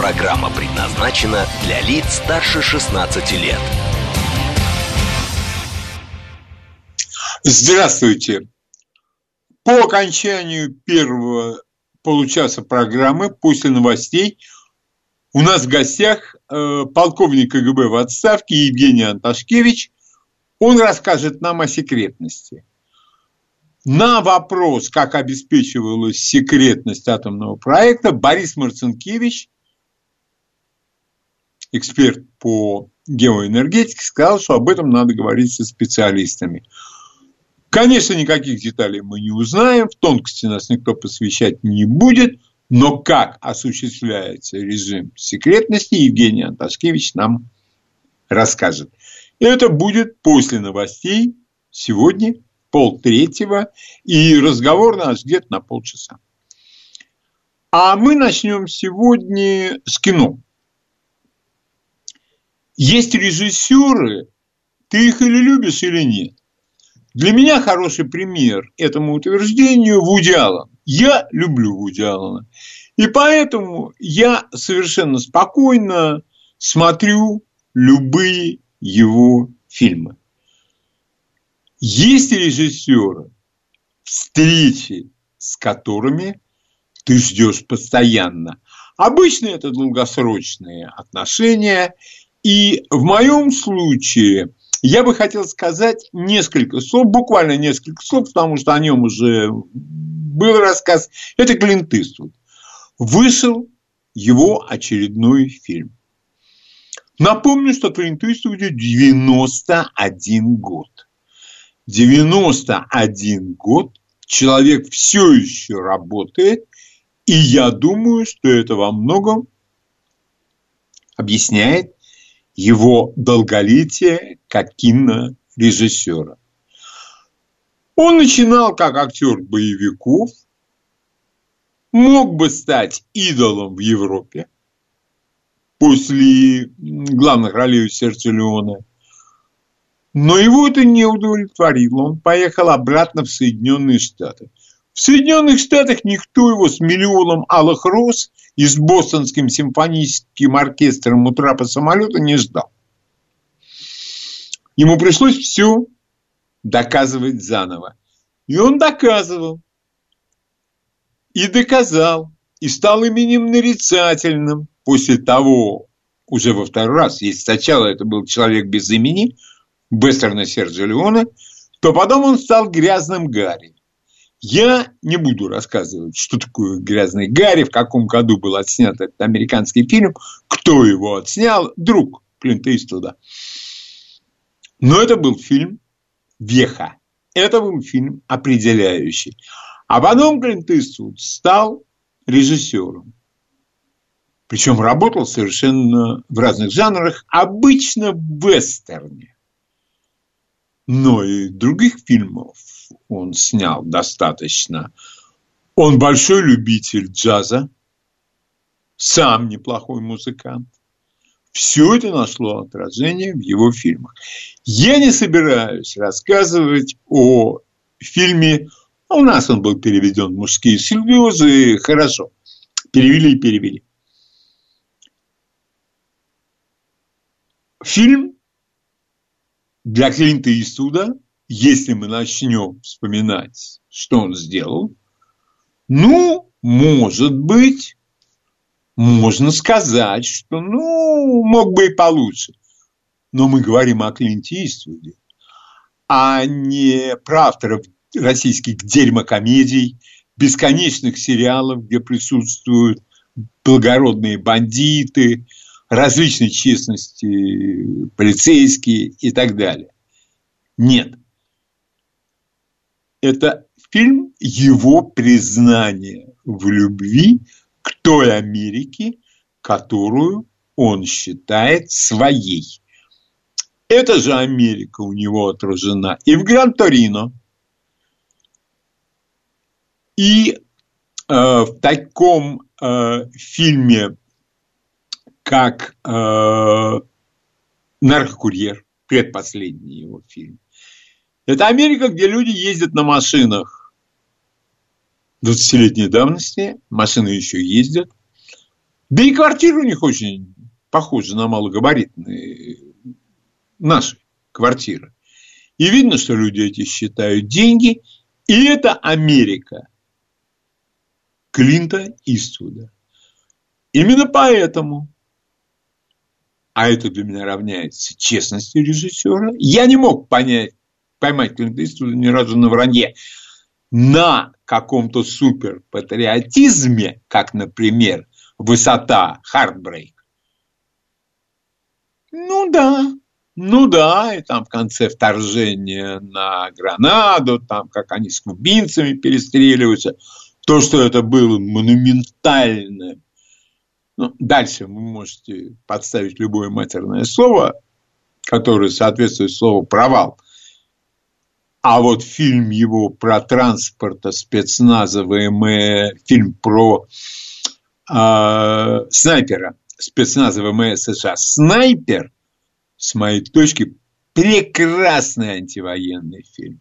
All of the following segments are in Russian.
Программа предназначена для лиц старше 16 лет. Здравствуйте. По окончанию первого получаса программы после новостей у нас в гостях э, полковник КГБ в отставке Евгений Анташкевич. Он расскажет нам о секретности. На вопрос, как обеспечивалась секретность атомного проекта, Борис Марцинкевич, эксперт по геоэнергетике, сказал, что об этом надо говорить со специалистами. Конечно, никаких деталей мы не узнаем, в тонкости нас никто посвящать не будет, но как осуществляется режим секретности, Евгений Анташкевич нам расскажет. И это будет после новостей сегодня полтретьего, и разговор наш где-то на полчаса. А мы начнем сегодня с кино. Есть режиссеры, ты их или любишь, или нет. Для меня хороший пример этому утверждению Вуди Аллен. Я люблю Вуди Аллена. И поэтому я совершенно спокойно смотрю любые его фильмы. Есть режиссеры, встречи с которыми ты ждешь постоянно. Обычно это долгосрочные отношения. И в моем случае я бы хотел сказать несколько слов, буквально несколько слов, потому что о нем уже был рассказ. Это Клинт Иствуд. Вышел его очередной фильм. Напомню, что Клинт Иствуде 91 год. 91 год человек все еще работает, и я думаю, что это во многом объясняет его долголетие как кинорежиссера. Он начинал как актер боевиков, мог бы стать идолом в Европе после главных ролей «Сердце Леона», но его это не удовлетворило. Он поехал обратно в Соединенные Штаты. В Соединенных Штатах никто его с миллионом алых роз и с бостонским симфоническим оркестром у трапа самолета не ждал. Ему пришлось все доказывать заново. И он доказывал. И доказал. И стал именем нарицательным после того, уже во второй раз, если сначала это был человек без имени, Бестерна Серджио Леоне, то потом он стал грязным Гарри. Я не буду рассказывать, что такое «Грязный Гарри», в каком году был отснят этот американский фильм, кто его отснял, друг Клинта Иствуда. Но это был фильм веха. Это был фильм определяющий. А потом Клинт Иствуд стал режиссером. Причем работал совершенно в разных жанрах, обычно в вестерне. Но и других фильмов он снял достаточно. Он большой любитель джаза, сам неплохой музыкант. Все это нашло отражение в его фильмах. Я не собираюсь рассказывать о фильме, а у нас он был переведен «Мужские слезы», хорошо, перевели и перевели. Фильм для Клинта Иствуда если мы начнем вспоминать, что он сделал, ну, может быть, можно сказать, что, ну, мог бы и получше. Но мы говорим о Клинте а не про авторов российских дерьмокомедий, бесконечных сериалов, где присутствуют благородные бандиты, различной честности полицейские и так далее. Нет это фильм его признания в любви к той Америке, которую он считает своей. Эта же Америка у него отражена и в Гран-Торино, и э, в таком э, фильме, как э, «Наркокурьер», предпоследний его фильм. Это Америка, где люди ездят на машинах 20-летней давности, машины еще ездят. Да и квартиры у них очень похожи на малогабаритные наши квартиры. И видно, что люди эти считают деньги. И это Америка Клинта Иствуда. Именно поэтому, а это для меня равняется честности режиссера, я не мог понять, поймать Иствуда ни разу на вранье. На каком-то суперпатриотизме, как, например, высота Хардбрейк. Ну да, ну да, и там в конце вторжения на Гранаду, там как они с кубинцами перестреливаются – то, что это было монументально. Ну, дальше вы можете подставить любое матерное слово, которое соответствует слову «провал». А вот фильм его про транспорта спецназа ВМ, фильм про э, снайпера спецназа ВМС США «Снайпер», с моей точки, прекрасный антивоенный фильм.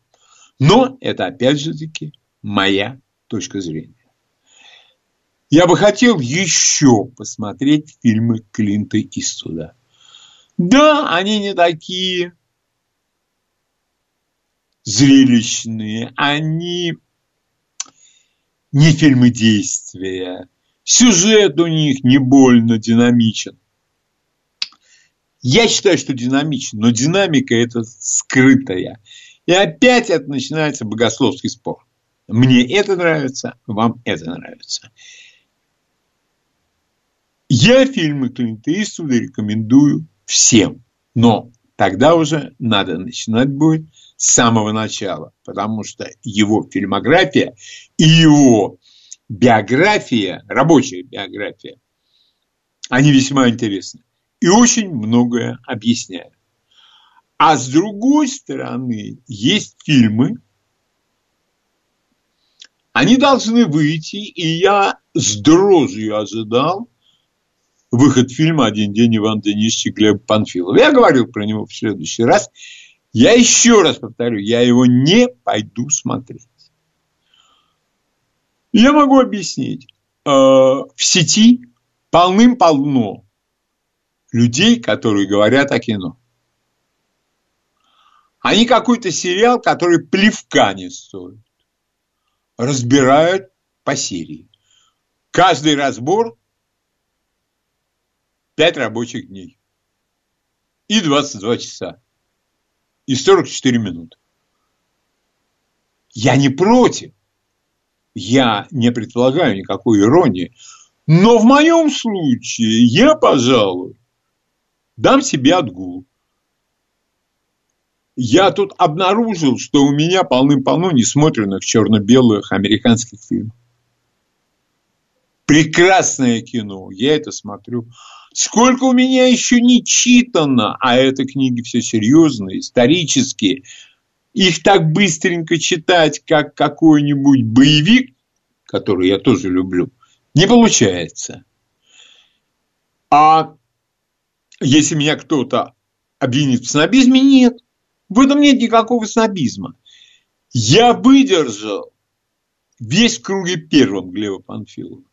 Но это, опять же таки, моя точка зрения. Я бы хотел еще посмотреть фильмы Клинта Иствуда. Да, они не такие зрелищные, они не фильмы действия, сюжет у них не больно динамичен. Я считаю, что динамичен, но динамика это скрытая. И опять это начинается богословский спор. Мне это нравится, вам это нравится. Я фильмы Клинта Иствуда рекомендую всем, но тогда уже надо начинать будет с самого начала, потому что его фильмография и его биография, рабочая биография, они весьма интересны и очень многое объясняют. А с другой стороны, есть фильмы, они должны выйти, и я с дрожью ожидал выход фильма «Один день Иван Денисович Глеб Панфилов». Я говорил про него в следующий раз. Я еще раз повторю, я его не пойду смотреть. Я могу объяснить. Э, в сети полным-полно людей, которые говорят о кино. Они какой-то сериал, который плевка не стоит разбирают по серии. Каждый разбор 5 рабочих дней. И 22 часа. И 44 минуты. Я не против. Я не предполагаю никакой иронии. Но в моем случае я, пожалуй, дам себе отгул я тут обнаружил, что у меня полным-полно несмотренных черно-белых американских фильмов. Прекрасное кино, я это смотрю. Сколько у меня еще не читано, а это книги все серьезные, исторические. Их так быстренько читать, как какой-нибудь боевик, который я тоже люблю, не получается. А если меня кто-то обвинит в снобизме, нет. В этом нет никакого снобизма. Я выдержал весь в круге первом Глеба Панфилова.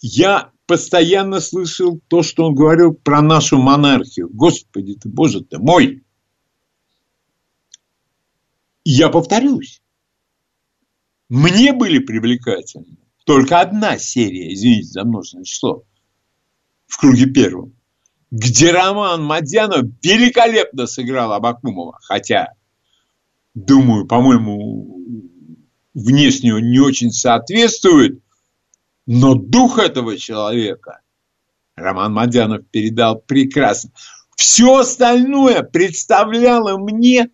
Я постоянно слышал то, что он говорил про нашу монархию. Господи ты, Боже ты мой! я повторюсь. Мне были привлекательны только одна серия, извините за множественное число, в круге первом где Роман Мадьянов великолепно сыграл Абакумова. Хотя, думаю, по-моему, внешне он не очень соответствует, но дух этого человека Роман Мадьянов передал прекрасно. Все остальное представляло мне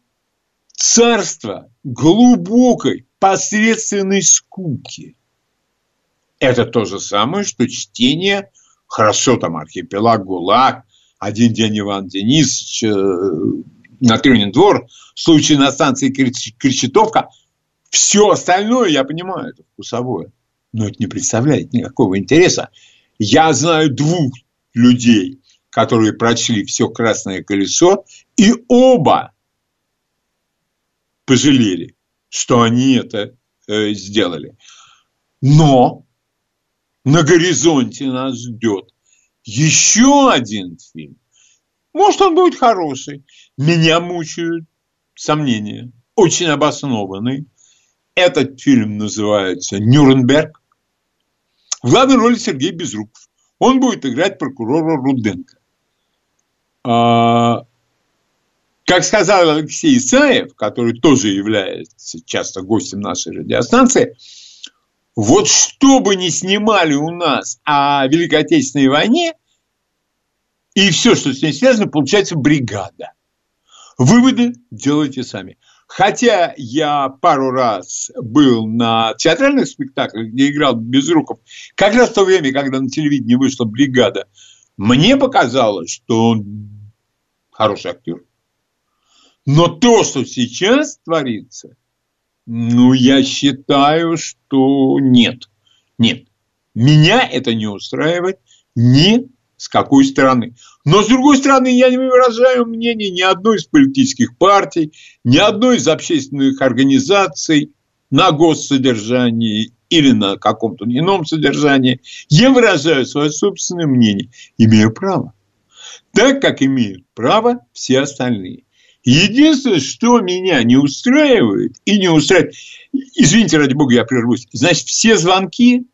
царство глубокой посредственной скуки. Это то же самое, что чтение Хорошо, там архипелаг, ГУЛАГ, один день Иван Денисович, э, на Трюнин двор, случай на станции Кречетовка. Все остальное, я понимаю, это вкусовое. Но это не представляет никакого интереса. Я знаю двух людей, которые прочли все «Красное колесо», и оба пожалели, что они это э, сделали. Но на горизонте нас ждет еще один фильм. Может, он будет хороший. Меня мучают сомнения, очень обоснованные. Этот фильм называется «Нюрнберг». В главной роли Сергей Безруков. Он будет играть прокурора Руденко. А, как сказал Алексей Исаев, который тоже является часто гостем нашей радиостанции, вот что бы ни снимали у нас о Великой Отечественной войне, и все, что с ней связано, получается бригада. Выводы делайте сами. Хотя я пару раз был на театральных спектаклях, где играл Безруков, как раз в то время, когда на телевидении вышла бригада, мне показалось, что он хороший актер. Но то, что сейчас творится, ну, я считаю, что нет. Нет. Меня это не устраивает ни с какой стороны. Но с другой стороны, я не выражаю мнение ни одной из политических партий, ни одной из общественных организаций на госсодержании или на каком-то ином содержании. Я выражаю свое собственное мнение. Имею право. Так, как имеют право все остальные. Единственное, что меня не устраивает и не устраивает, извините, ради бога, я прервусь, значит, все звонки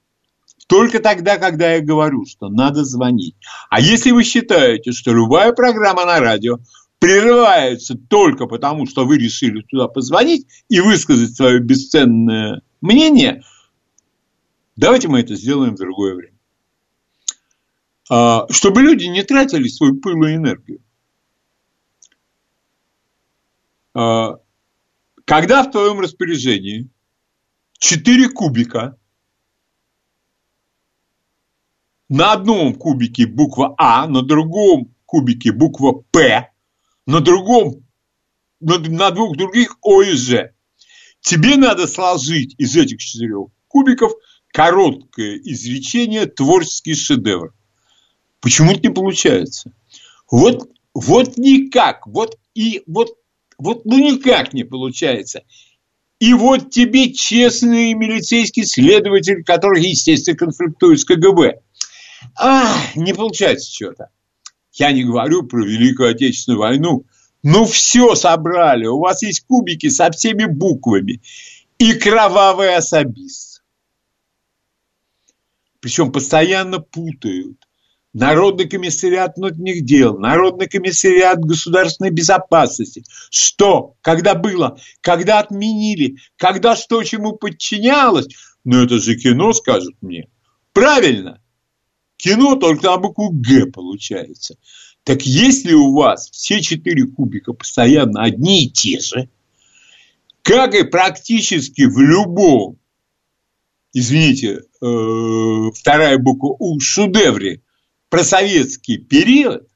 только тогда, когда я говорю, что надо звонить. А если вы считаете, что любая программа на радио прерывается только потому, что вы решили туда позвонить и высказать свое бесценное мнение, давайте мы это сделаем в другое время. А, чтобы люди не тратили свою пылу и энергию. А, когда в твоем распоряжении 4 кубика, на одном кубике буква А, на другом кубике буква П, на другом, на, на двух других О и Ж. Тебе надо сложить из этих четырех кубиков короткое изречение творческий шедевр. Почему-то не получается. Вот, вот никак, вот и вот вот ну никак не получается. И вот тебе честный милицейский следователь, который, естественно, конфликтует с КГБ. А, не получается что-то. Я не говорю про Великую Отечественную войну. Ну, все собрали. У вас есть кубики со всеми буквами. И кровавый особист. Причем постоянно путают. Народный комиссариат внутренних дел, Народный комиссариат государственной безопасности. Что? Когда было? Когда отменили? Когда что чему подчинялось? Ну, это же кино, скажут мне. Правильно. Кино только на букву «Г» получается. Так если у вас все четыре кубика постоянно одни и те же, как и практически в любом, извините, э, вторая буква У, шедевре про советский период,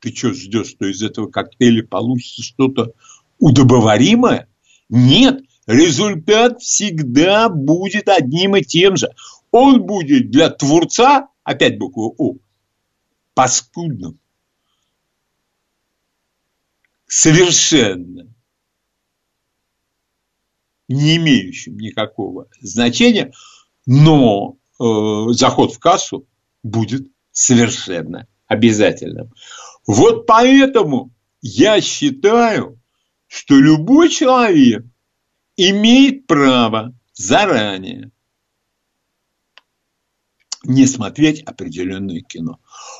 ты что ждешь, что из этого коктейля получится что-то удобоваримое? Нет, результат всегда будет одним и тем же. Он будет для творца, опять буква О, паскудным. Совершенно не имеющим никакого значения, но э, заход в кассу будет совершенно обязательным. Вот поэтому я считаю, что любой человек имеет право заранее не смотреть определенное кино.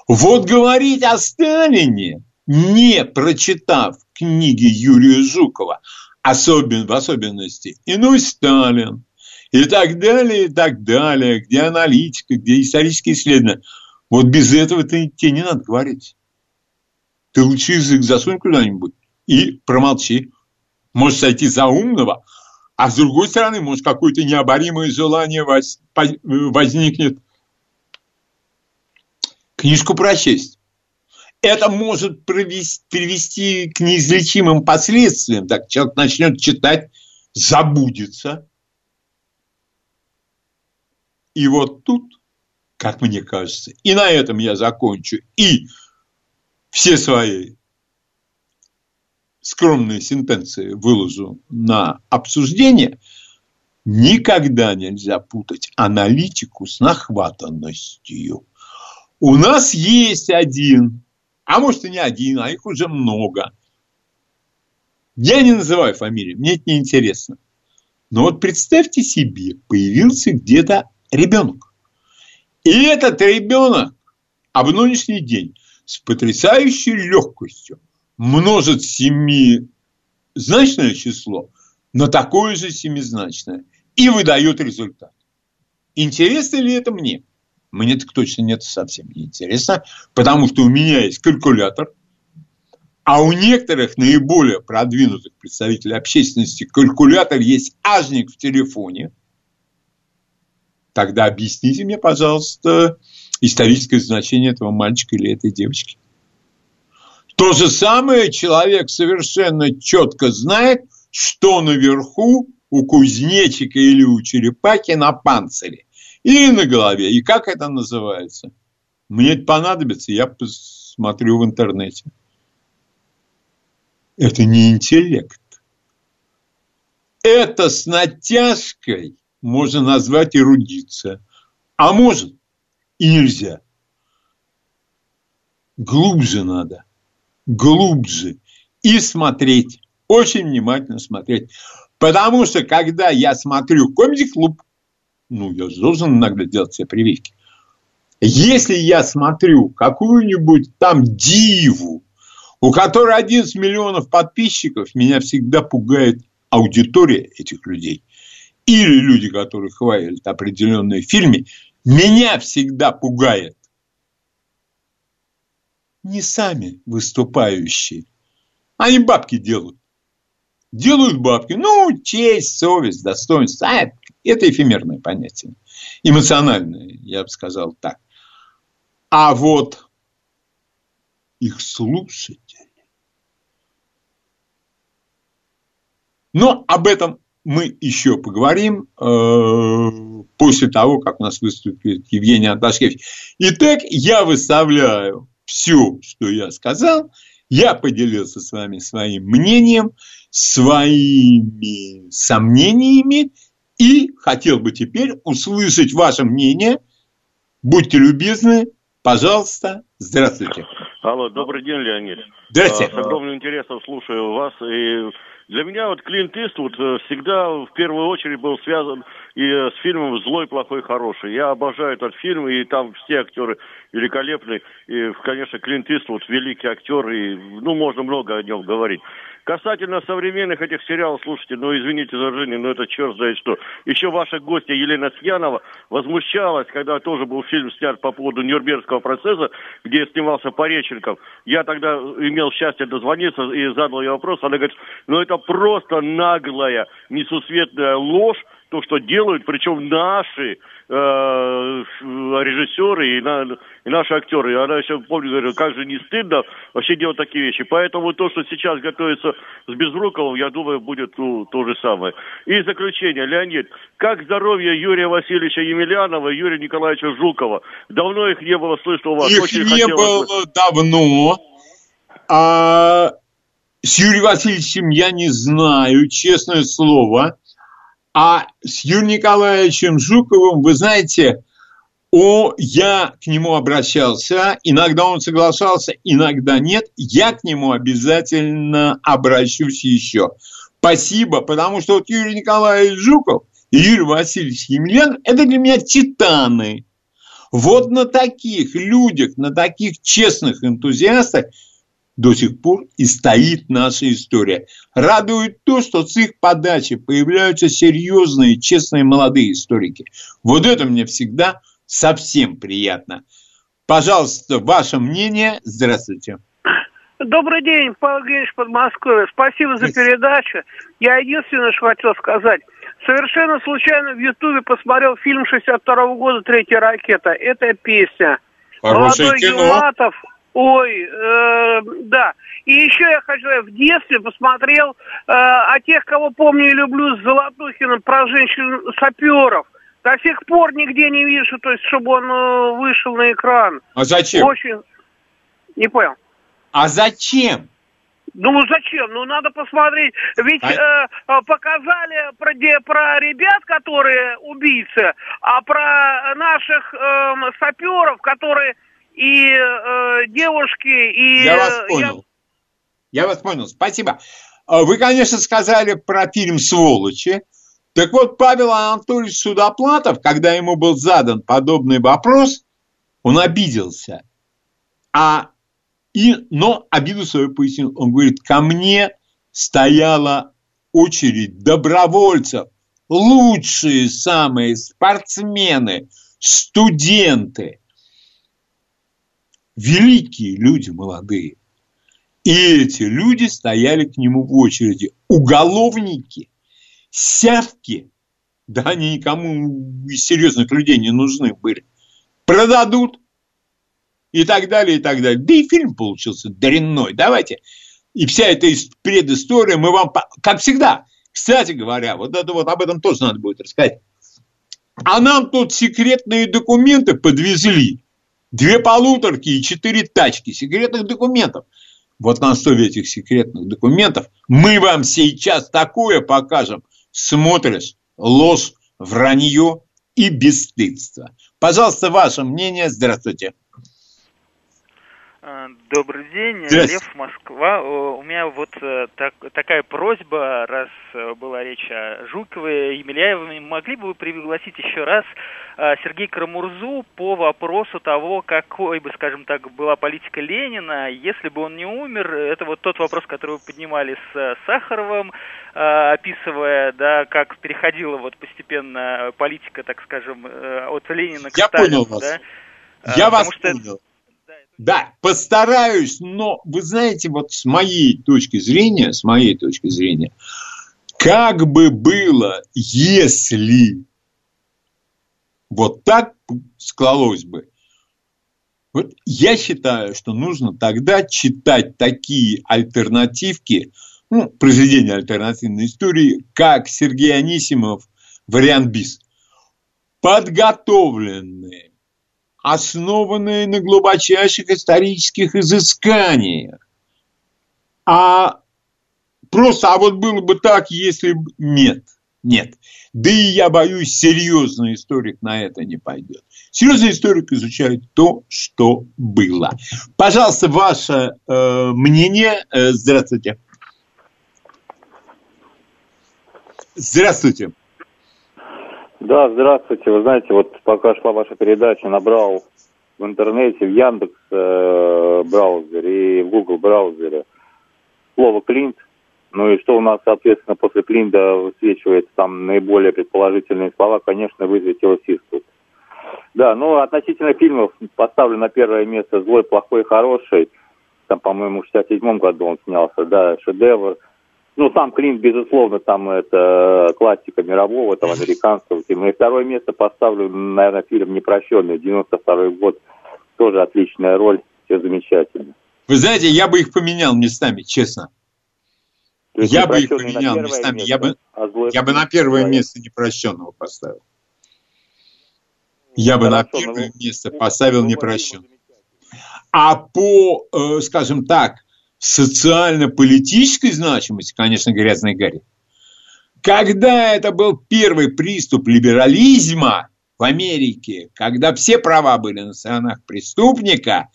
Вот говорить о Сталине, не прочитав книги Юрия Жукова, особенно, в особенности «Иной Сталин», и так далее, и так далее, где аналитика, где исторические исследования. Вот без этого ты, тебе не надо говорить. Ты лучше язык засунь куда-нибудь и промолчи. Может сойти за умного, а с другой стороны, может, какое-то необоримое желание возникнет книжку прочесть. Это может привести, привести к неизлечимым последствиям. Так человек начнет читать, забудется. И вот тут, как мне кажется, и на этом я закончу, и все свои скромные сентенции выложу на обсуждение, никогда нельзя путать аналитику с нахватанностью. У нас есть один, а может и не один, а их уже много. Я не называю фамилии, мне это не интересно. Но вот представьте себе, появился где-то ребенок. И этот ребенок, а в нынешний день с потрясающей легкостью множит семизначное число на такое же семизначное и выдает результат. Интересно ли это мне? Мне так точно нет, совсем не интересно, потому что у меня есть калькулятор, а у некоторых наиболее продвинутых представителей общественности калькулятор есть ажник в телефоне. Тогда объясните мне, пожалуйста, историческое значение этого мальчика или этой девочки. То же самое человек совершенно четко знает, что наверху у кузнечика или у черепахи на панцире или на голове. И как это называется? Мне это понадобится, я посмотрю в интернете. Это не интеллект. Это с натяжкой можно назвать эрудиция. А может и нельзя. Глубже надо. Глубже. И смотреть. Очень внимательно смотреть. Потому что, когда я смотрю комедий-клуб, ну, я же должен иногда делать себе прививки. Если я смотрю какую-нибудь там диву, у которой 11 миллионов подписчиков, меня всегда пугает аудитория этих людей. Или люди, которые хвалят определенные фильмы, меня всегда пугает не сами выступающие. Они бабки делают. Делают бабки. Ну, честь, совесть, достоинство. А, это эфемерное понятие. Эмоциональное, я бы сказал так. А вот их слушатели. Но об этом мы еще поговорим э, после того, как у нас выступит Евгений Анташкевич. Итак, я выставляю все, что я сказал. Я поделился с вами своим мнением, своими сомнениями и хотел бы теперь услышать ваше мнение. Будьте любезны, пожалуйста, здравствуйте. Алло, добрый день, Леонид. Здравствуйте. С огромным интересом слушаю вас. И для меня вот Клинт Иствуд э, всегда в первую очередь был связан и с фильмом «Злой, плохой, хороший». Я обожаю этот фильм, и там все актеры великолепны. И, конечно, Клинт Иствуд великий актер, и ну, можно много о нем говорить. Касательно современных этих сериалов, слушайте, ну извините за выражение, но это черт знает что. Еще ваша гостья Елена Сьянова возмущалась, когда тоже был фильм снят по поводу Нюрнбергского процесса, где снимался Пореченков. Я тогда имел счастье дозвониться и задал ей вопрос. Она говорит, ну это просто наглая, несусветная ложь, то, что делают, причем наши э, режиссеры и, на, и наши актеры. Она еще, помню, говорит, как же не стыдно вообще делать такие вещи. Поэтому то, что сейчас готовится с Безруковым, я думаю, будет ну, то же самое. И заключение, Леонид, как здоровье Юрия Васильевича Емельянова и Юрия Николаевича Жукова? Давно их не было слышно у вас. Их Очень не было бы... давно. А с Юрием Васильевичем я не знаю, честное слово. А с Юрием Николаевичем Жуковым, вы знаете, о, я к нему обращался, иногда он соглашался, иногда нет. Я к нему обязательно обращусь еще. Спасибо, потому что вот Юрий Николаевич Жуков и Юрий Васильевич Емельян – это для меня титаны. Вот на таких людях, на таких честных энтузиастах – до сих пор и стоит наша история. Радует то, что с их подачи появляются серьезные, честные молодые историки. Вот это мне всегда совсем приятно. Пожалуйста, ваше мнение. Здравствуйте. Добрый день, Павел Евгеньевич Подмосковье. Спасибо за передачу. Я единственное, что хотел сказать. Совершенно случайно в Ютубе посмотрел фильм 62 -го года «Третья ракета». Это песня. Хорошее Молодой кино. Юматов. Ой, э, да. И еще я хочу, сказать, в детстве посмотрел э, о тех, кого помню и люблю, с Золотухиным про женщин-саперов. До сих пор нигде не вижу, то есть, чтобы он э, вышел на экран. А зачем? Очень... Не понял. А зачем? Ну зачем? Ну надо посмотреть. Ведь А- э, э, показали про, де- про ребят, которые убийцы, а про наших эм, саперов, которые и э, девушки, и... Я вас понял. Я вас понял. Спасибо. А Вы, конечно, сказали про фильм «Сволочи». Так вот, Павел Анатольевич Судоплатов, когда ему был задан подобный вопрос, он обиделся. А, и, но обиду свою пояснил. Он говорит, ко мне стояла очередь добровольцев, лучшие самые спортсмены, студенты, великие люди молодые. И эти люди стояли к нему в очереди. Уголовники, сявки, да они никому из серьезных людей не нужны были. Продадут и так далее, и так далее. Да и фильм получился дрянной. Давайте. И вся эта предыстория мы вам, как всегда, кстати говоря, вот это вот об этом тоже надо будет рассказать. А нам тут секретные документы подвезли. Две полуторки и четыре тачки секретных документов. Вот на основе этих секретных документов мы вам сейчас такое покажем. Смотришь, ложь, вранье и бесстыдство. Пожалуйста, ваше мнение. Здравствуйте. А, Добрый день, Здрасте. Лев, Москва. У меня вот э, так- такая просьба, раз э, была речь о Жукове, Емельяеве, могли бы вы пригласить еще раз э, Сергея Карамурзу по вопросу того, какой бы, скажем так, была политика Ленина, если бы он не умер, это вот тот вопрос, который вы поднимали с э, Сахаровым, э, описывая, да, как переходила вот постепенно политика, так скажем, от Ленина к Я Сталину, понял вас. да. А, Я вас потому что- понял. Да, постараюсь, но вы знаете, вот с моей точки зрения, с моей точки зрения, как бы было, если вот так склалось бы, вот я считаю, что нужно тогда читать такие альтернативки, ну, произведения альтернативной истории, как Сергей Анисимов, вариант БИС. Подготовленные, основанные на глубочайших исторических изысканиях. А просто, а вот было бы так, если бы... Нет, нет. Да и я боюсь, серьезный историк на это не пойдет. Серьезный историк изучает то, что было. Пожалуйста, ваше э, мнение. Э, здравствуйте. Здравствуйте. Да, здравствуйте. Вы знаете, вот пока шла ваша передача, набрал в интернете, в Яндекс э, браузере и в Google браузере слово «Клинт». Ну и что у нас, соответственно, после Клинда высвечивается там наиболее предположительные слова, конечно, высветилось Иствуд. Да, ну относительно фильмов поставлю на первое место «Злой, плохой, хороший». Там, по-моему, в 67 году он снялся, да, шедевр. Ну, сам Клинт, безусловно, там это классика мирового, там, американского фильма. И второе место поставлю, наверное, фильм «Непрощенный», 92 год. Тоже отличная роль, все замечательно. Вы знаете, я бы их поменял местами, честно. Есть Я бы их поменял местами. место, Я бы- а Я бы на первое Да, место непрощенного поставил. Я бы на Хорошо, первое место ну, поставил ну, непрощенного. А по, э, скажем так, социально-политической значимости, конечно, грязный Гарри. Когда это был первый приступ либерализма в Америке, когда все права были на сторонах преступника,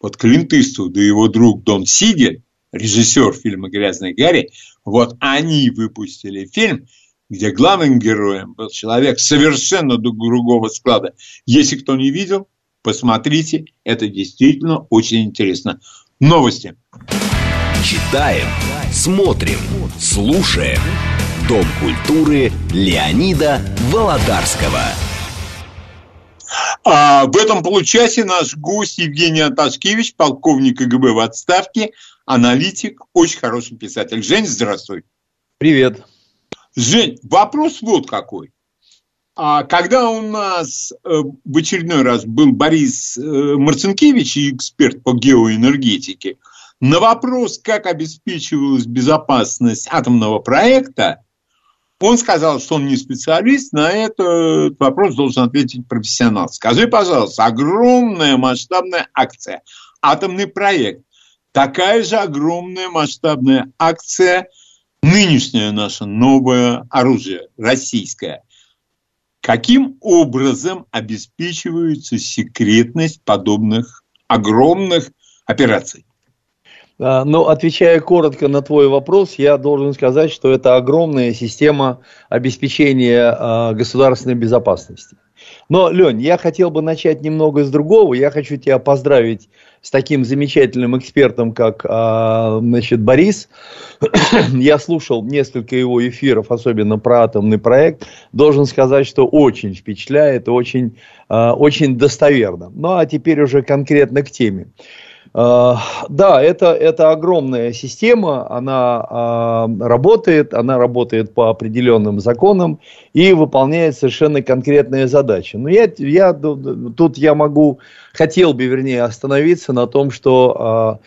вот Клинт Иствуд и его друг Дон Сигель, режиссер фильма «Грязный Гарри», вот они выпустили фильм, где главным героем был человек совершенно другого склада. Если кто не видел, посмотрите, это действительно очень интересно. Новости. Читаем, смотрим, слушаем. Дом культуры Леонида Володарского. А в этом получасе наш гость Евгений Анташкевич, полковник КГБ в отставке, аналитик, очень хороший писатель. Жень, здравствуй. Привет. Жень, вопрос вот какой. А когда у нас э, в очередной раз был Борис э, Марцинкевич, эксперт по геоэнергетике, на вопрос, как обеспечивалась безопасность атомного проекта, он сказал, что он не специалист, на этот вопрос должен ответить профессионал. Скажи, пожалуйста, огромная масштабная акция, атомный проект, такая же огромная масштабная акция, нынешнее наше новое оружие, российское. Каким образом обеспечивается секретность подобных огромных операций? А, ну, отвечая коротко на твой вопрос, я должен сказать, что это огромная система обеспечения а, государственной безопасности. Но, Лень, я хотел бы начать немного с другого. Я хочу тебя поздравить с таким замечательным экспертом, как а, значит, Борис. я слушал несколько его эфиров, особенно про атомный проект. Должен сказать, что очень впечатляет, очень, очень достоверно. Ну, а теперь уже конкретно к теме. А, да, это, это огромная система, она а, работает, она работает по определенным законам и выполняет совершенно конкретные задачи. Но я, я, тут я могу, хотел бы, вернее, остановиться на том, что а,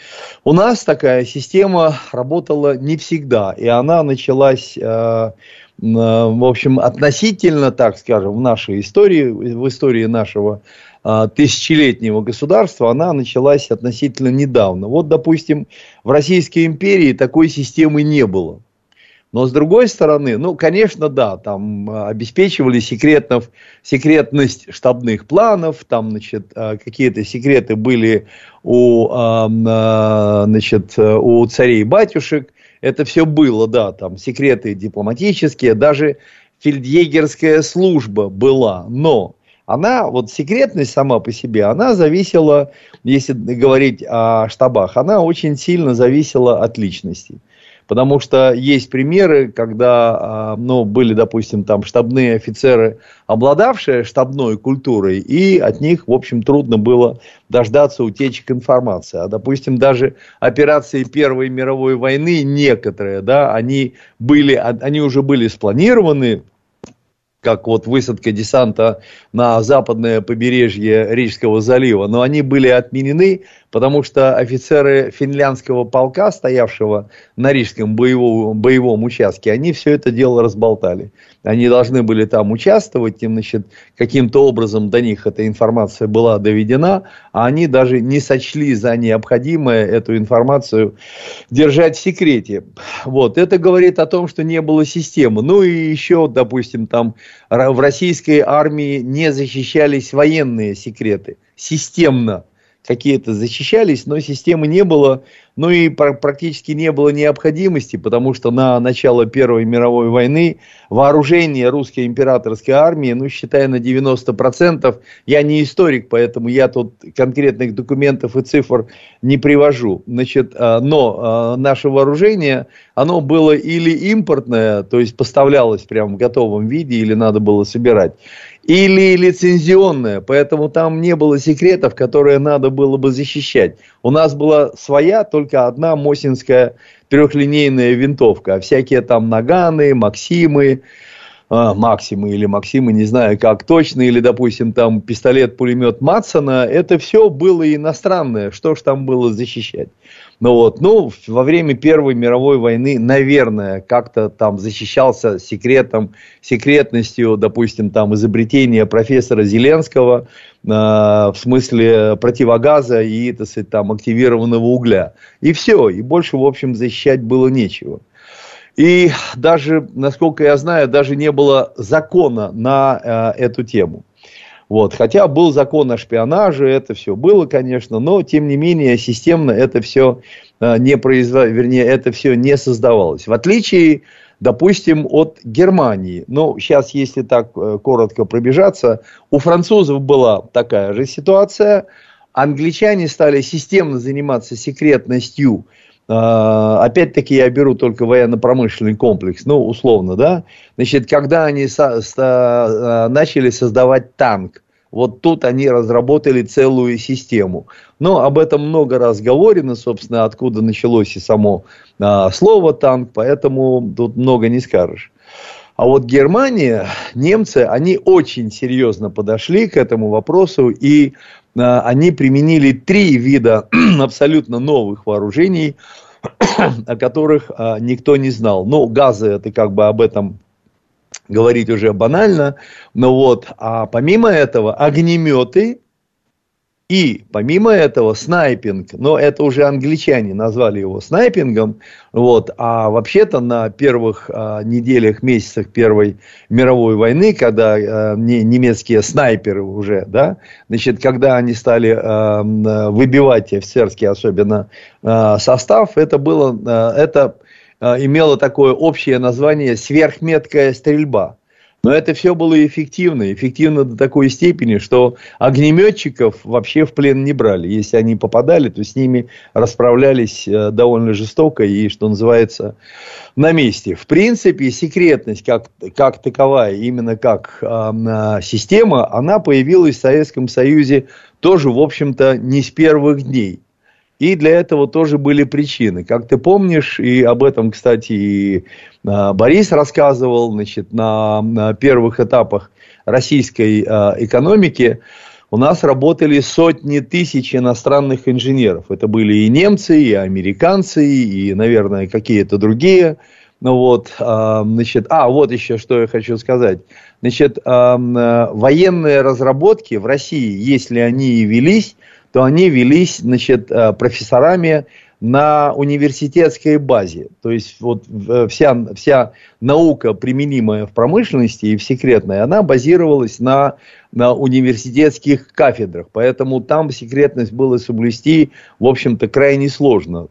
у нас такая система работала не всегда, и она началась в общем, относительно, так скажем, в нашей истории, в истории нашего а, тысячелетнего государства, она началась относительно недавно. Вот, допустим, в Российской империи такой системы не было. Но с другой стороны, ну, конечно, да, там а, обеспечивали секретов, секретность штабных планов, там, значит, а, какие-то секреты были у, значит, у царей батюшек, это все было, да, там секреты дипломатические, даже фельдъегерская служба была, но она, вот секретность сама по себе, она зависела, если говорить о штабах, она очень сильно зависела от личности. Потому что есть примеры, когда а, ну, были, допустим, там штабные офицеры, обладавшие штабной культурой, и от них, в общем, трудно было дождаться утечек информации. А, допустим, даже операции Первой мировой войны некоторые, да, они, были, они уже были спланированы, как вот высадка десанта на западное побережье Рижского залива, но они были отменены, потому что офицеры финляндского полка, стоявшего на Рижском боевом, боевом участке, они все это дело разболтали. Они должны были там участвовать, им, значит, каким-то образом до них эта информация была доведена, а они даже не сочли за необходимое эту информацию держать в секрете. Вот. Это говорит о том, что не было системы. Ну и еще, допустим, там в российской армии не защищались военные секреты системно какие-то защищались, но системы не было, ну и практически не было необходимости, потому что на начало Первой мировой войны вооружение русской императорской армии, ну считая на 90%, я не историк, поэтому я тут конкретных документов и цифр не привожу, значит, а, но а, наше вооружение, оно было или импортное, то есть поставлялось прямо в готовом виде, или надо было собирать, или лицензионная, поэтому там не было секретов, которые надо было бы защищать. У нас была своя, только одна Мосинская трехлинейная винтовка, а всякие там Наганы, Максимы, а, Максимы или Максимы, не знаю как точно, или, допустим, там пистолет-пулемет Матсона, это все было иностранное, что ж там было защищать. Ну вот, ну, во время Первой мировой войны, наверное, как-то там защищался секретом, секретностью, допустим, там изобретения профессора Зеленского, э, в смысле противогаза и, так сказать, там активированного угля. И все, и больше, в общем, защищать было нечего. И даже, насколько я знаю, даже не было закона на э, эту тему. Вот. Хотя был закон о шпионаже, это все было, конечно, но тем не менее системно это все э, не производилось, вернее, это все не создавалось. В отличие, допустим, от Германии. Ну, сейчас, если так э, коротко пробежаться, у французов была такая же ситуация. Англичане стали системно заниматься секретностью опять-таки я беру только военно-промышленный комплекс, ну, условно, да, значит, когда они со, со, а, начали создавать танк, вот тут они разработали целую систему. Но об этом много раз говорено, собственно, откуда началось и само а, слово танк, поэтому тут много не скажешь. А вот Германия, немцы, они очень серьезно подошли к этому вопросу, и а, они применили три вида абсолютно новых вооружений, о которых а, никто не знал. Ну, газы, это как бы об этом говорить уже банально, но вот, а помимо этого огнеметы и помимо этого снайпинг, но это уже англичане назвали его снайпингом, вот, а вообще-то на первых а, неделях, месяцах Первой мировой войны, когда а, не, немецкие снайперы уже, да, значит, когда они стали а, выбивать офицерский особенно а, состав, это было, а, это а, имело такое общее название сверхметкая стрельба. Но это все было эффективно, эффективно до такой степени, что огнеметчиков вообще в плен не брали. Если они попадали, то с ними расправлялись э, довольно жестоко и, что называется, на месте. В принципе, секретность как, как таковая, именно как э, система, она появилась в Советском Союзе тоже, в общем-то, не с первых дней. И для этого тоже были причины. Как ты помнишь, и об этом, кстати, и а, Борис рассказывал, значит, на, на первых этапах российской а, экономики у нас работали сотни тысяч иностранных инженеров. Это были и немцы, и американцы, и, наверное, какие-то другие. Ну вот, а, значит, а, вот еще что я хочу сказать. Значит, военные разработки в России, если они и велись, то они велись значит, э, профессорами на университетской базе. То есть вот вся, вся наука, применимая в промышленности и в секретной, она базировалась на, на университетских кафедрах. Поэтому там секретность было соблюсти, в общем-то, крайне сложно.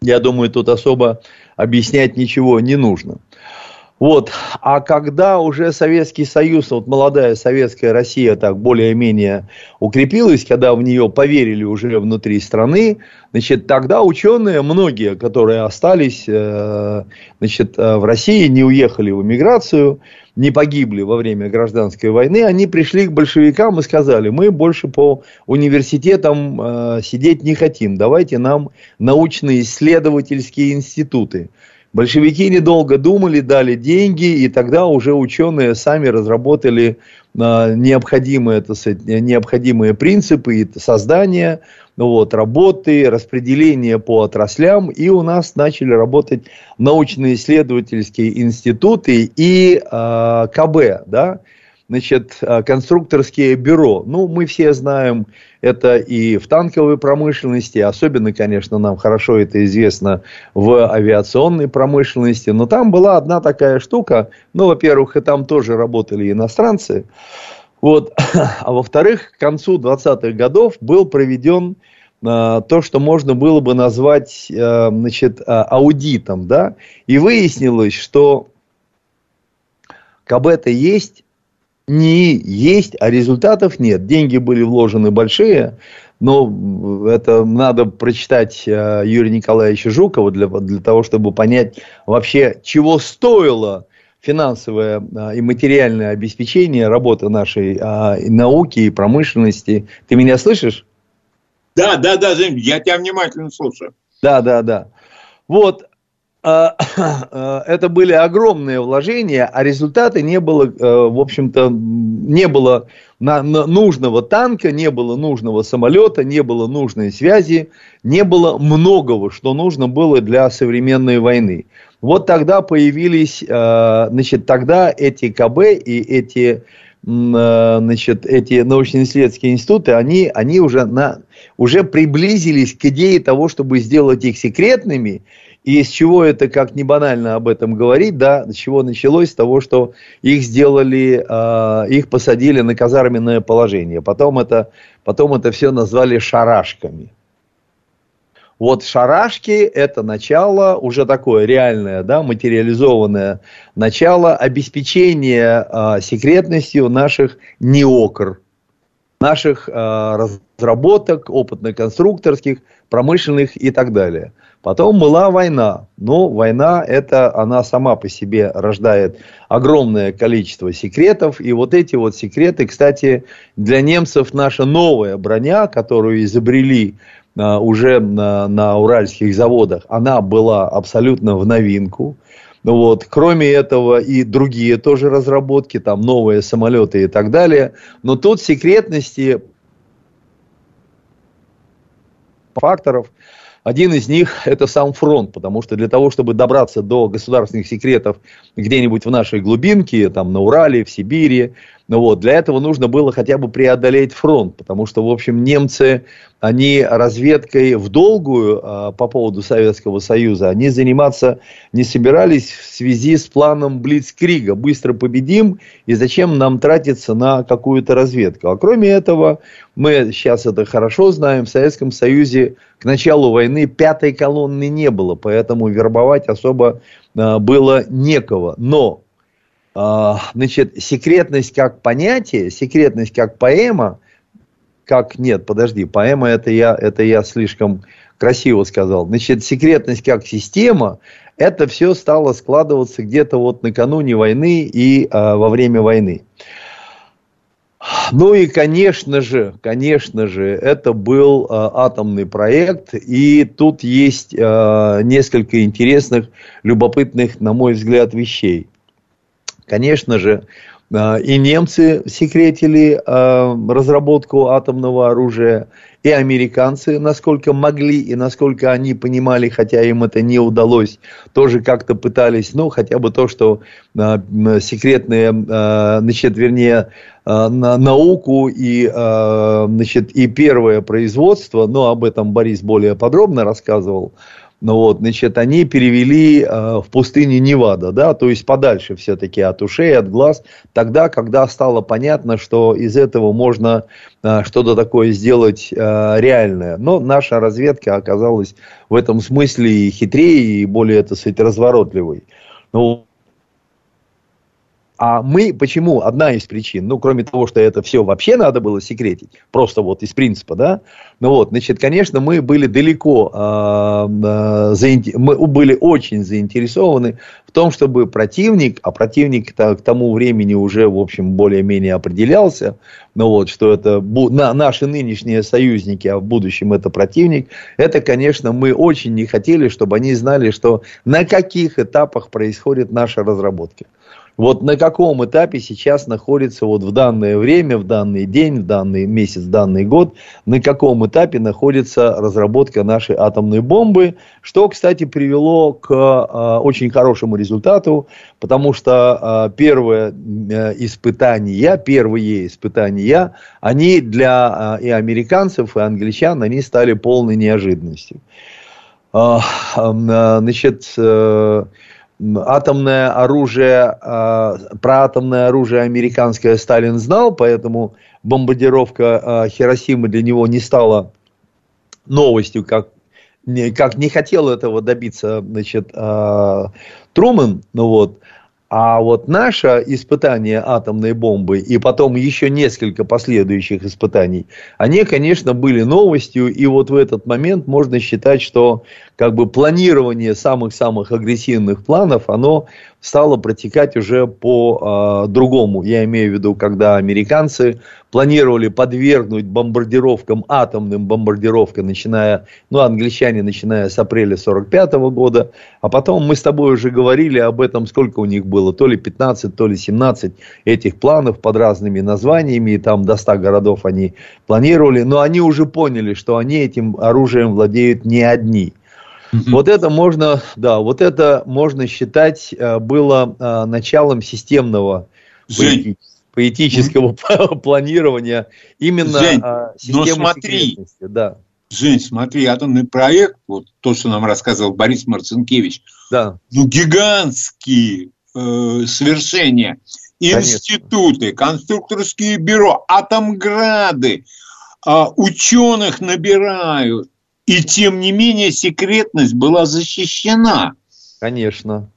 Я думаю, тут особо объяснять ничего не нужно. Вот. А когда уже Советский Союз, вот молодая советская Россия так более-менее укрепилась, когда в нее поверили уже внутри страны, значит, тогда ученые, многие, которые остались э, значит, э, в России, не уехали в эмиграцию, не погибли во время гражданской войны, они пришли к большевикам и сказали, мы больше по университетам э, сидеть не хотим, давайте нам научно-исследовательские институты. Большевики недолго думали, дали деньги, и тогда уже ученые сами разработали а, необходимые, это необходимые принципы создания вот, работы, распределения по отраслям, и у нас начали работать научно-исследовательские институты и э, КБ, да, значит, а, конструкторские бюро. Ну, мы все знаем это и в танковой промышленности, особенно, конечно, нам хорошо это известно в авиационной промышленности, но там была одна такая штука, ну, во-первых, и там тоже работали иностранцы, вот, а во-вторых, к концу 20-х годов был проведен а, то, что можно было бы назвать а, значит, аудитом, да, и выяснилось, что КБ-то есть, не есть, а результатов нет. Деньги были вложены большие, но это надо прочитать э, Юрия Николаевича Жукова для, для того, чтобы понять вообще, чего стоило финансовое э, и материальное обеспечение работы нашей э, науки и промышленности. Ты меня слышишь? Да, да, да, я тебя внимательно слушаю. Да, да, да. Вот, а, а, это были огромные вложения, а результата не было, э, в общем-то, не было нужного танка, не было нужного самолета, не было нужной связи, не было многого, что нужно было для современной войны. Вот тогда появились, э, значит, тогда эти КБ и эти, э, значит, эти научно-исследовательские институты, они, они уже, на, уже приблизились к идее того, чтобы сделать их секретными и из чего это, как не банально об этом говорить, да, с чего началось, с того, что их сделали, э, их посадили на казарменное положение. Потом это, потом это все назвали шарашками. Вот шарашки – это начало, уже такое реальное, да, материализованное начало обеспечения э, секретностью наших неокр, наших э, разработок опытно-конструкторских, промышленных и так далее. Потом была война. Но война, это она сама по себе рождает огромное количество секретов. И вот эти вот секреты, кстати, для немцев наша новая броня, которую изобрели а, уже на, на уральских заводах, она была абсолютно в новинку. Вот. Кроме этого и другие тоже разработки, там новые самолеты и так далее. Но тут секретности факторов. Один из них – это сам фронт, потому что для того, чтобы добраться до государственных секретов где-нибудь в нашей глубинке, там на Урале, в Сибири, ну вот, для этого нужно было хотя бы преодолеть фронт, потому что, в общем, немцы они разведкой в долгую а, по поводу Советского Союза, они заниматься не собирались в связи с планом Блицкрига. Быстро победим, и зачем нам тратиться на какую-то разведку. А кроме этого, мы сейчас это хорошо знаем, в Советском Союзе к началу войны пятой колонны не было, поэтому вербовать особо а, было некого. Но значит, секретность как понятие, секретность как поэма – как нет, подожди, поэма это я, это я слишком красиво сказал. Значит, секретность как система, это все стало складываться где-то вот накануне войны и э, во время войны. Ну и, конечно же, конечно же, это был э, атомный проект, и тут есть э, несколько интересных, любопытных, на мой взгляд, вещей. Конечно же, а, и немцы секретили а, разработку атомного оружия, и американцы, насколько могли и насколько они понимали, хотя им это не удалось, тоже как-то пытались, ну, хотя бы то, что э, секретные, э, значит, вернее, э, на, науку и, э, значит, и первое производство, но об этом Борис более подробно рассказывал, ну вот, значит, они перевели э, в пустыню Невада, да, то есть подальше все-таки от ушей, от глаз, тогда, когда стало понятно, что из этого можно э, что-то такое сделать э, реальное. Но наша разведка оказалась в этом смысле и хитрее, и более, так сказать, разворотливой. Ну, а мы, почему, одна из причин, ну, кроме того, что это все вообще надо было секретить, просто вот из принципа, да, ну вот, значит, конечно, мы были далеко, э, заинте... мы были очень заинтересованы в том, чтобы противник, а противник к тому времени уже, в общем, более-менее определялся, ну вот, что это на, наши нынешние союзники, а в будущем это противник, это, конечно, мы очень не хотели, чтобы они знали, что на каких этапах происходит наша разработка. Вот на каком этапе сейчас находится вот в данное время, в данный день, в данный месяц, в данный год, на каком этапе находится разработка нашей атомной бомбы, что, кстати, привело к э, очень хорошему результату, потому что э, первые э, испытания, первые испытания, они для э, и американцев, и англичан, они стали полной неожиданностью. Э, э, значит, э, атомное оружие, а, про атомное оружие американское Сталин знал, поэтому бомбардировка а, Хиросимы для него не стала новостью, как, как не хотел этого добиться значит, а, Трумэн, ну вот, а вот наше испытание атомной бомбы и потом еще несколько последующих испытаний, они, конечно, были новостью. И вот в этот момент можно считать, что как бы планирование самых-самых агрессивных планов, оно стало протекать уже по э, другому. Я имею в виду, когда американцы планировали подвергнуть бомбардировкам, атомным бомбардировкам, начиная, ну, англичане, начиная с апреля 45 года, а потом мы с тобой уже говорили об этом, сколько у них было, то ли 15, то ли 17 этих планов под разными названиями, и там до 100 городов они планировали, но они уже поняли, что они этим оружием владеют не одни – вот это можно, да, вот это можно считать э, было э, началом системного Жень. поэтического планирования именно Жень, э, системы но смотри, да. Жень, смотри, атомный проект, вот то, что нам рассказывал Борис Марцинкевич, да. ну гигантские э, свершения, институты, Конечно. конструкторские бюро, атомграды, э, ученых набирают, и тем не менее секретность была защищена. Конечно.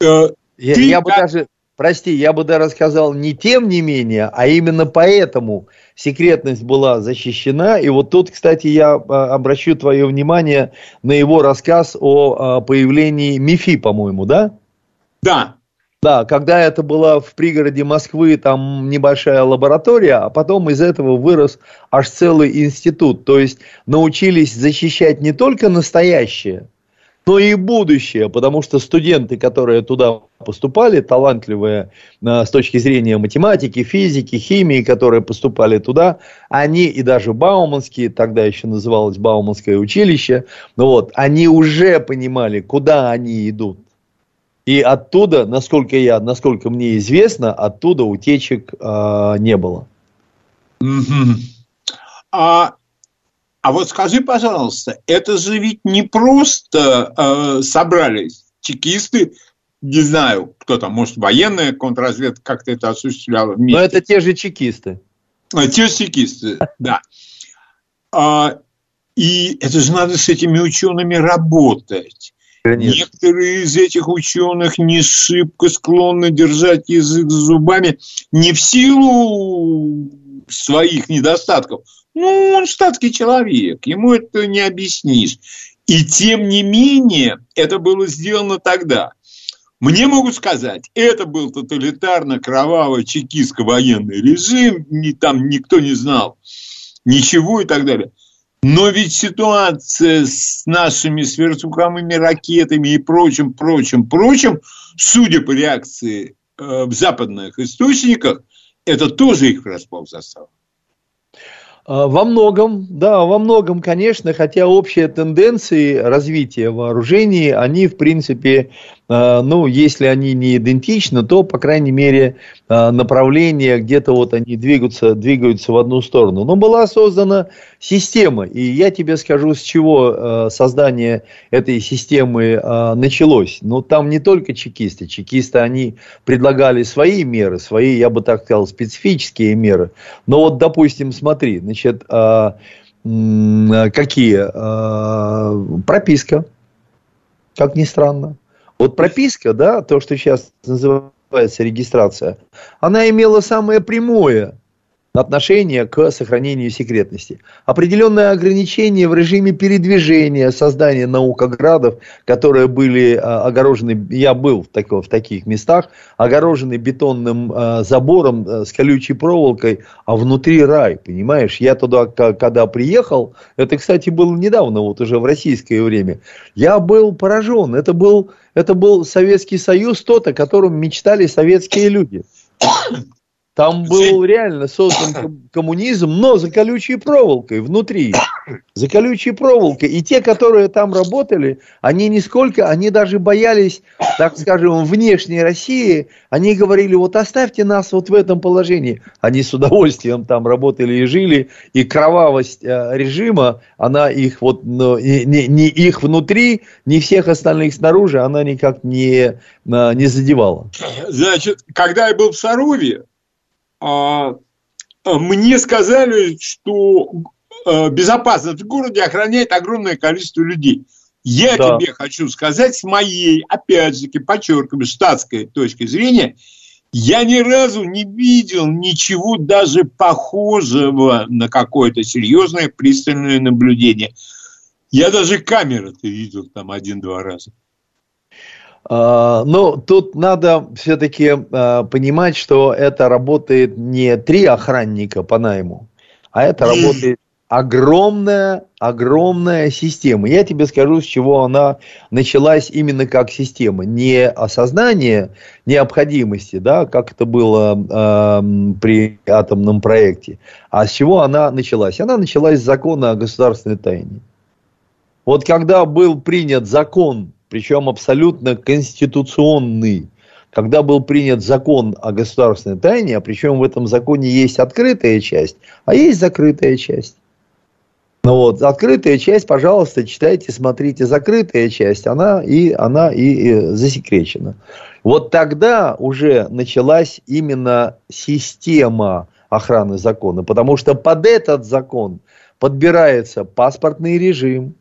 Э, я, я бы даже, прости, я бы даже сказал не тем не менее, а именно поэтому секретность была защищена. И вот тут, кстати, я а, обращу твое внимание на его рассказ о а, появлении МИФИ, по-моему, да? Да. Да, когда это была в пригороде Москвы, там небольшая лаборатория, а потом из этого вырос аж целый институт. То есть научились защищать не только настоящее, но и будущее, потому что студенты, которые туда поступали, талантливые э, с точки зрения математики, физики, химии, которые поступали туда, они и даже Бауманские, тогда еще называлось Бауманское училище, ну вот, они уже понимали, куда они идут. И оттуда, насколько я, насколько мне известно, оттуда утечек э, не было. А а вот скажи, пожалуйста, это же ведь не просто э, собрались чекисты, не знаю, кто там, может, военная контрразведка как-то это осуществляла вместе. Но это те же чекисты. А, те же чекисты, да. А, и это же надо с этими учеными работать. Конечно. Некоторые из этих ученых не шибко склонны держать язык за зубами не в силу своих недостатков, ну, он штатский человек, ему это не объяснишь. И тем не менее, это было сделано тогда. Мне могут сказать, это был тоталитарно кровавый чекистско-военный режим, ни, там никто не знал ничего и так далее. Но ведь ситуация с нашими сверхзвуковыми ракетами и прочим, прочим, прочим, судя по реакции э, в западных источниках, это тоже их распал застал. А, во многом, да, во многом, конечно, хотя общие тенденции развития вооружений, они, в принципе, ну, если они не идентичны, то, по крайней мере, а, направление где-то вот они двигаются, двигаются в одну сторону. Но была создана система, и я тебе скажу, с чего а, создание этой системы началось. Но там не только чекисты. Чекисты, они предлагали свои меры, свои, я бы так сказал, специфические меры. Но вот, допустим, смотри, значит, какие? Прописка, как ни странно вот прописка, да, то, что сейчас называется регистрация, она имела самое прямое отношение к сохранению секретности. Определенные ограничения в режиме передвижения, создания наукоградов, которые были а, огорожены, я был в, тако, в таких местах, огорожены бетонным а, забором а, с колючей проволокой, а внутри рай, понимаешь? Я туда, когда приехал, это, кстати, было недавно, вот уже в российское время, я был поражен. Это был, это был Советский Союз, тот, о котором мечтали советские люди. Там был реально создан коммунизм, но за колючей проволокой внутри. За колючей проволокой. И те, которые там работали, они нисколько, они даже боялись, так скажем, внешней России. Они говорили, вот оставьте нас вот в этом положении. Они с удовольствием там работали и жили. И кровавость э, режима, она их вот, ну, не, не их внутри, не всех остальных снаружи, она никак не, э, не задевала. Значит, когда я был в Сарове, а, мне сказали, что а, безопасность в городе охраняет огромное количество людей. Я да. тебе хочу сказать, с моей, опять же, подчеркиваю, штатской точки зрения, я ни разу не видел ничего даже похожего на какое-то серьезное пристальное наблюдение. Я даже камеры-то видел там один-два раза. А, Но ну, тут надо все-таки а, понимать, что это работает не три охранника по найму, а это работает огромная, огромная система. Я тебе скажу, с чего она началась именно как система. Не осознание необходимости, да, как это было э, при атомном проекте, а с чего она началась. Она началась с закона о государственной тайне. Вот когда был принят закон причем абсолютно конституционный, когда был принят закон о государственной тайне, а причем в этом законе есть открытая часть, а есть закрытая часть. Ну вот, открытая часть, пожалуйста, читайте, смотрите, закрытая часть, она и, она и, и засекречена. Вот тогда уже началась именно система охраны закона, потому что под этот закон подбирается паспортный режим,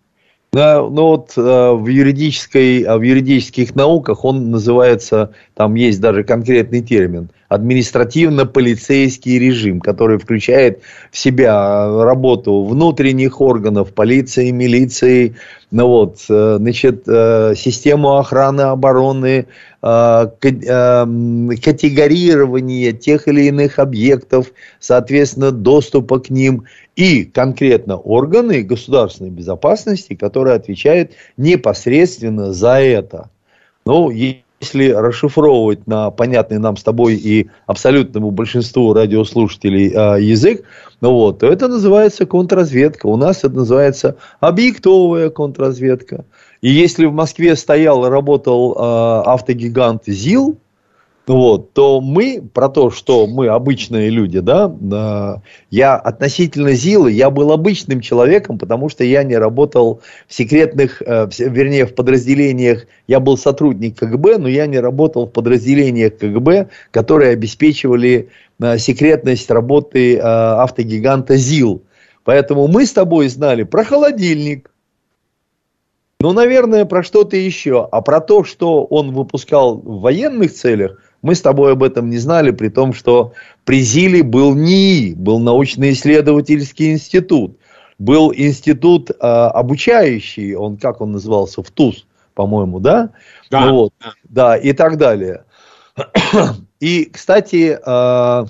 ну вот э, в, юридической, в юридических науках он называется, там есть даже конкретный термин, административно-полицейский режим, который включает в себя работу внутренних органов, полиции, милиции, ну вот, э, значит, э, систему охраны, обороны, э, категорирование тех или иных объектов, соответственно, доступа к ним и конкретно органы государственной безопасности, которые отвечают непосредственно за это. Ну, если расшифровывать на понятный нам с тобой и абсолютному большинству радиослушателей э, язык, ну вот, то это называется контрразведка. У нас это называется объектовая контрразведка. И если в Москве стоял и работал э, автогигант ЗИЛ, вот, то мы про то, что мы обычные люди, да, э, я относительно Зилы, я был обычным человеком, потому что я не работал в секретных, э, вернее, в подразделениях, я был сотрудник КГБ, но я не работал в подразделениях КГБ, которые обеспечивали э, секретность работы автогиганта ЗИЛ. Поэтому мы с тобой знали про холодильник, ну, наверное, про что-то еще. А про то, что он выпускал в военных целях, мы с тобой об этом не знали, при том, что при ЗИЛе был НИИ, был научно-исследовательский институт, был институт э, обучающий, он как он назывался, в ТУЗ, по-моему, да? Да. Ну, вот, да, и так далее. И, кстати, э,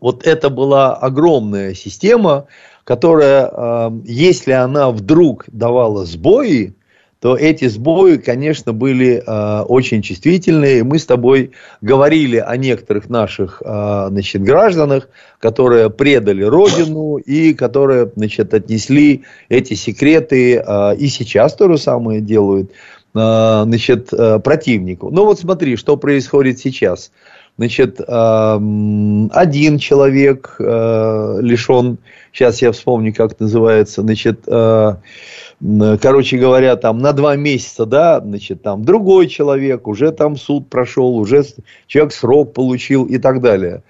вот это была огромная система, которая, э, если она вдруг давала сбои, то эти сбои, конечно, были э, очень чувствительные. Мы с тобой говорили о некоторых наших э, значит, гражданах, которые предали Родину и которые значит, отнесли эти секреты э, и сейчас то же самое делают э, значит, э, противнику. Ну вот смотри, что происходит сейчас. Значит, один человек э, лишен, сейчас я вспомню, как называется, значит, э, короче говоря, там на два месяца, да, значит, там другой человек, уже там суд прошел, уже человек срок получил и так далее.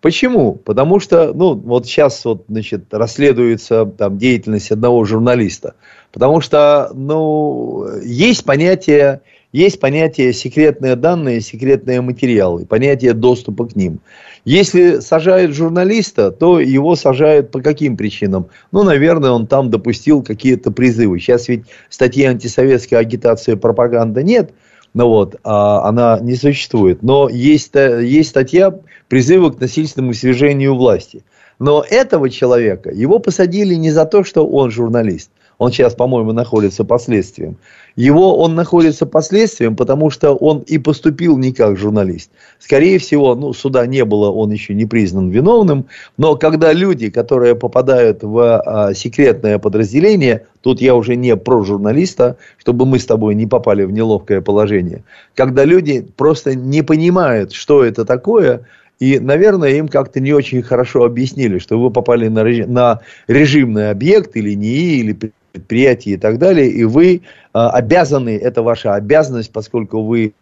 Почему? Потому что, ну, вот сейчас вот, значит, расследуется там деятельность одного журналиста. Потому что, ну, есть понятие есть понятие секретные данные, секретные материалы, понятие доступа к ним. Если сажают журналиста, то его сажают по каким причинам? Ну, наверное, он там допустил какие-то призывы. Сейчас ведь статьи антисоветской агитации пропаганда нет, ну вот, а она не существует. Но есть, есть статья призыва к насильственному свержению власти. Но этого человека, его посадили не за то, что он журналист. Он сейчас, по-моему, находится под следствием. Его он находится под следствием, потому что он и поступил не как журналист. Скорее всего, ну, суда не было, он еще не признан виновным. Но когда люди, которые попадают в а, секретное подразделение, тут я уже не про журналиста, чтобы мы с тобой не попали в неловкое положение. Когда люди просто не понимают, что это такое, и, наверное, им как-то не очень хорошо объяснили, что вы попали на, на режимный объект или НИИ, или предприятий и так далее, и вы а, обязаны, это ваша обязанность, поскольку вы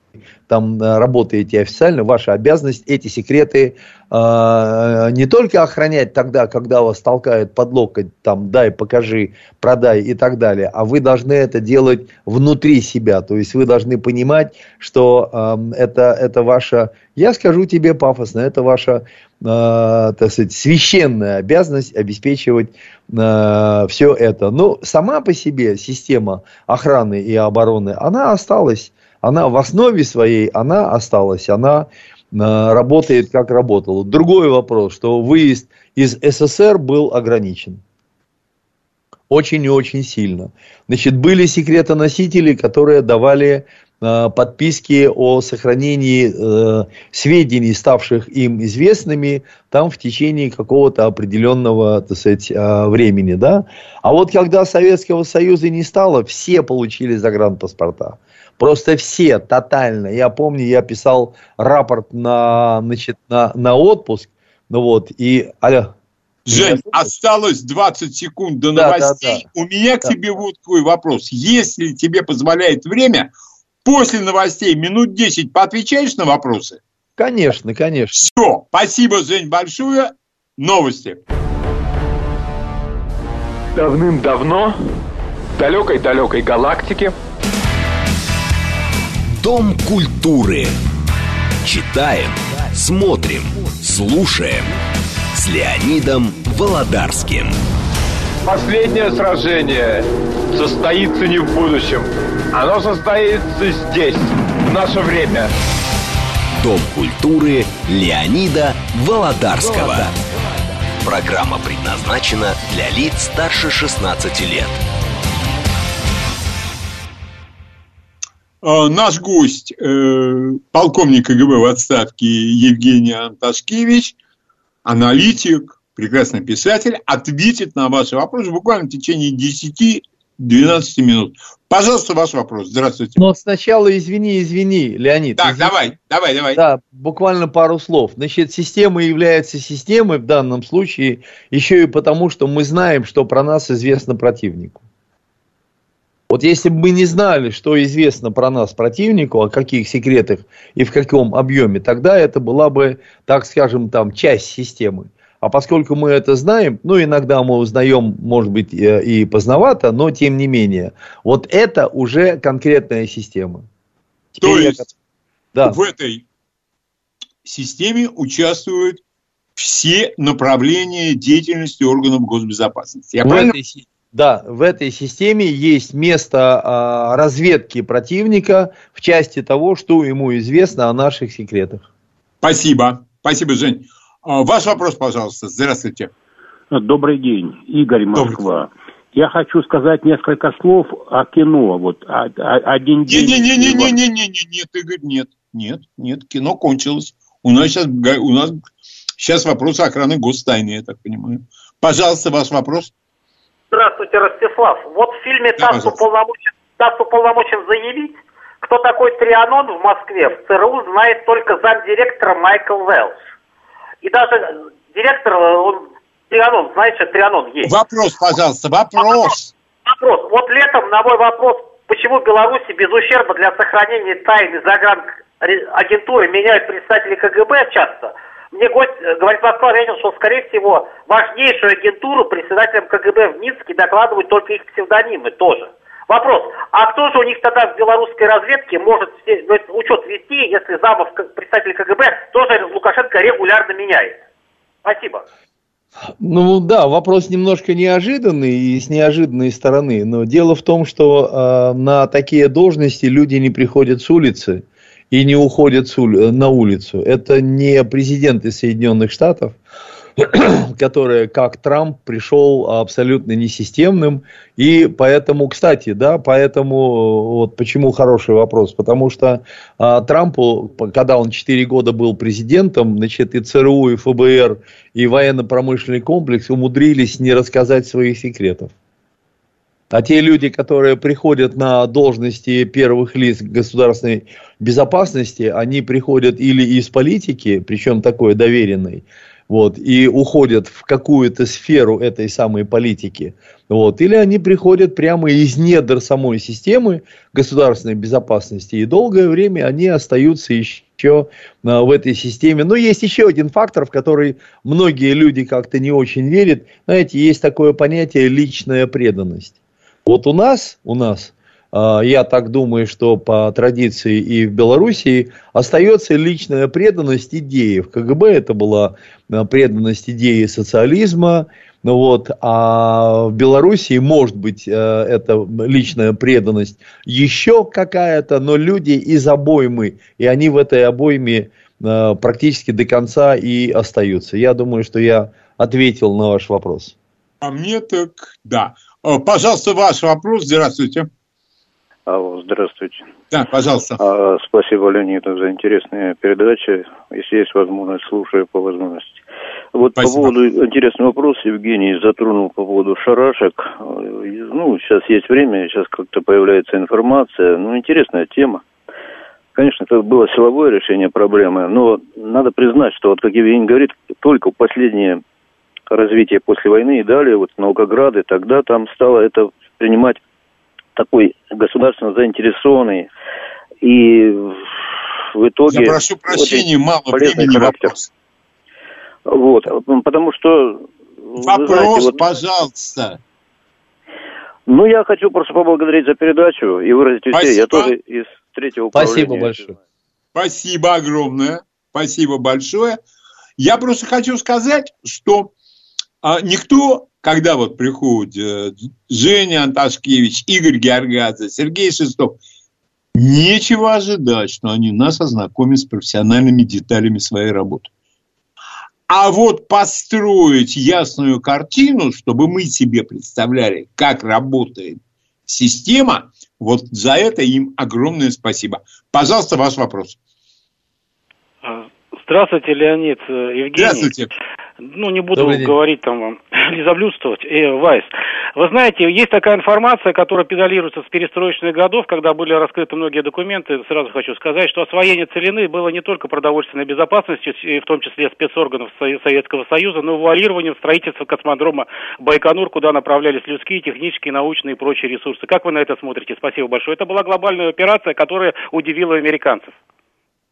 там э, работаете официально, ваша обязанность эти секреты э, не только охранять тогда, когда вас толкают под локоть, там, дай, покажи, продай и так далее, а вы должны это делать внутри себя, то есть вы должны понимать, что э, это, это ваша, я скажу тебе пафосно, это ваша, так сказать, священная обязанность обеспечивать э, все это. Но сама по себе система охраны и обороны, она осталась она в основе своей, она осталась, она э, работает как работала. Другой вопрос, что выезд из СССР был ограничен. Очень и очень сильно. Значит, были секретоносители, которые давали э, подписки о сохранении э, сведений, ставших им известными, там в течение какого-то определенного, так сказать, э, времени, да. А вот когда Советского Союза не стало, все получили загранпаспорта. Просто все тотально. Я помню, я писал рапорт на, значит, на, на отпуск. Ну вот, и... Алло. Жень, осталось 20 секунд до да, новостей. Да, да. У меня к да. тебе вот такой вопрос. Если тебе позволяет время, после новостей минут 10 поотвечаешь на вопросы? Конечно, конечно. Все, спасибо, Жень, большое. Новости. Давным-давно в далекой-далекой галактике Дом культуры. Читаем, Смотрим, слушаем с Леонидом Володарским. Последнее сражение состоится не в будущем. Оно состоится здесь, в наше время. Дом культуры Леонида Володарского. Программа предназначена для лиц старше 16 лет. А, Наш гость, э, полковник КГБ в отставке Евгений Анташкевич, аналитик, прекрасный писатель, ответит на ваши вопросы буквально в течение 10-12 минут. Пожалуйста, ваш вопрос. Здравствуйте. Но сначала извини, извини, Леонид. Так, извини. давай, давай, давай. Да, буквально пару слов. Значит, система является системой в данном случае еще и потому, что мы знаем, что про нас известно противнику. Вот если бы мы не знали, что известно про нас противнику, о каких секретах и в каком объеме, тогда это была бы, так скажем, там часть системы. А поскольку мы это знаем, ну, иногда мы узнаем, может быть, э, и поздновато, но тем не менее, вот это уже конкретная система. То Теперь я- есть да. в этой системе участвуют все направления деятельности органов госбезопасности. Я в правильно этой, да, в этой системе есть место а, разведки противника в части того, что ему известно о наших секретах. Спасибо. Спасибо, Жень. А, Ваш вопрос, пожалуйста. Здравствуйте. Добрый день, Игорь Добрый. Москва. Я хочу сказать несколько слов о кино. Вот о- о- один день. Не-не-не-не-не-не-не, нет, Игорь, нет, нет, нет, кино кончилось. У нас сейчас, у нас сейчас вопросы охраны гостайны, я так понимаю. Пожалуйста, ваш вопрос. Здравствуйте, Ростислав. Вот в фильме Да, ТАСС уполномочен, ТАСС уполномочен заявить, кто такой Трианон в Москве, в ЦРУ знает только замдиректора Майкл Уэллс. И даже директор, он Трианон, знаешь, что Трианон есть. Вопрос, пожалуйста, вопрос. Вопрос. Вот летом на мой вопрос, почему в Беларуси без ущерба для сохранения тайны загран агентуры меняют представители КГБ часто, мне гость, э, говорит Москва, ответил, что, скорее всего, важнейшую агентуру председателям КГБ в Минске докладывают только их псевдонимы тоже. Вопрос, а кто же у них тогда в белорусской разведке может ну, учет вести, если замов представителей КГБ тоже Лукашенко регулярно меняет? Спасибо. Ну да, вопрос немножко неожиданный и с неожиданной стороны, но дело в том, что э, на такие должности люди не приходят с улицы и не уходят с ули- на улицу. Это не президенты Соединенных Штатов, который, как Трамп, пришел абсолютно несистемным. И поэтому, кстати, да, поэтому, вот почему хороший вопрос, потому что а, Трампу, когда он 4 года был президентом, значит, и ЦРУ, и ФБР, и военно-промышленный комплекс умудрились не рассказать своих секретов. А те люди, которые приходят на должности первых лиц государственной безопасности, они приходят или из политики, причем такой доверенной, вот, и уходят в какую-то сферу этой самой политики, вот, или они приходят прямо из недр самой системы государственной безопасности, и долгое время они остаются еще а, в этой системе. Но есть еще один фактор, в который многие люди как-то не очень верят. Знаете, есть такое понятие личная преданность. Вот у нас, у нас, я так думаю, что по традиции и в Белоруссии остается личная преданность идее. В КГБ это была а, преданность идеи социализма, ну вот, а в Белоруссии может быть а, это личная преданность еще какая-то, но люди из обоймы, и они в этой обойме а, практически до конца и остаются. Я думаю, что я ответил на ваш вопрос. А мне так, да. О, Пожалуйста, ваш вопрос. Здравствуйте. Алло, здравствуйте. Да, пожалуйста. А, спасибо, Леониду, за интересные передачи. Если есть возможность, слушаю по возможности. Вот Спасибо. по поводу, интересный вопрос Евгений затронул по поводу шарашек. Ну, сейчас есть время, сейчас как-то появляется информация. Ну, интересная тема. Конечно, это было силовое решение проблемы, но надо признать, что, вот как Евгений говорит, только последнее развитие после войны и далее, вот Наукограды, тогда там стало это принимать такой государственно заинтересованный и в итоге... Я прошу прощения, мало полезный времени характер. вопрос. Вот, потому что... Вопрос, знаете, вот- пожалуйста. ну, я хочу просто поблагодарить за передачу и выразить усилия. Я Спасибо. тоже из третьего Спасибо управления. большое. Спасибо огромное. спасибо большое. Я просто хочу сказать, что а, никто, когда вот приходит э, Женя Анташкевич, Игорь Георгадзе, Сергей Шестов, нечего ожидать, что они нас ознакомят с профессиональными деталями своей работы. А вот построить ясную картину, чтобы мы себе представляли, как работает система, вот за это им огромное спасибо. Пожалуйста, ваш вопрос. Здравствуйте, Леонид, э, Евгений. Здравствуйте. Ну, не буду говорить там вам, лизоблюдствовать. Э, Вайс, вы знаете, есть такая информация, которая педалируется с перестроечных годов, когда были раскрыты многие документы. Сразу хочу сказать, что освоение целины было не только продовольственной безопасностью, в том числе спецорганов Советского Союза, но и вуалированием строительства космодрома Байконур, куда направлялись людские, технические, научные и прочие ресурсы. Как вы на это смотрите? Спасибо большое. Это была глобальная операция, которая удивила американцев.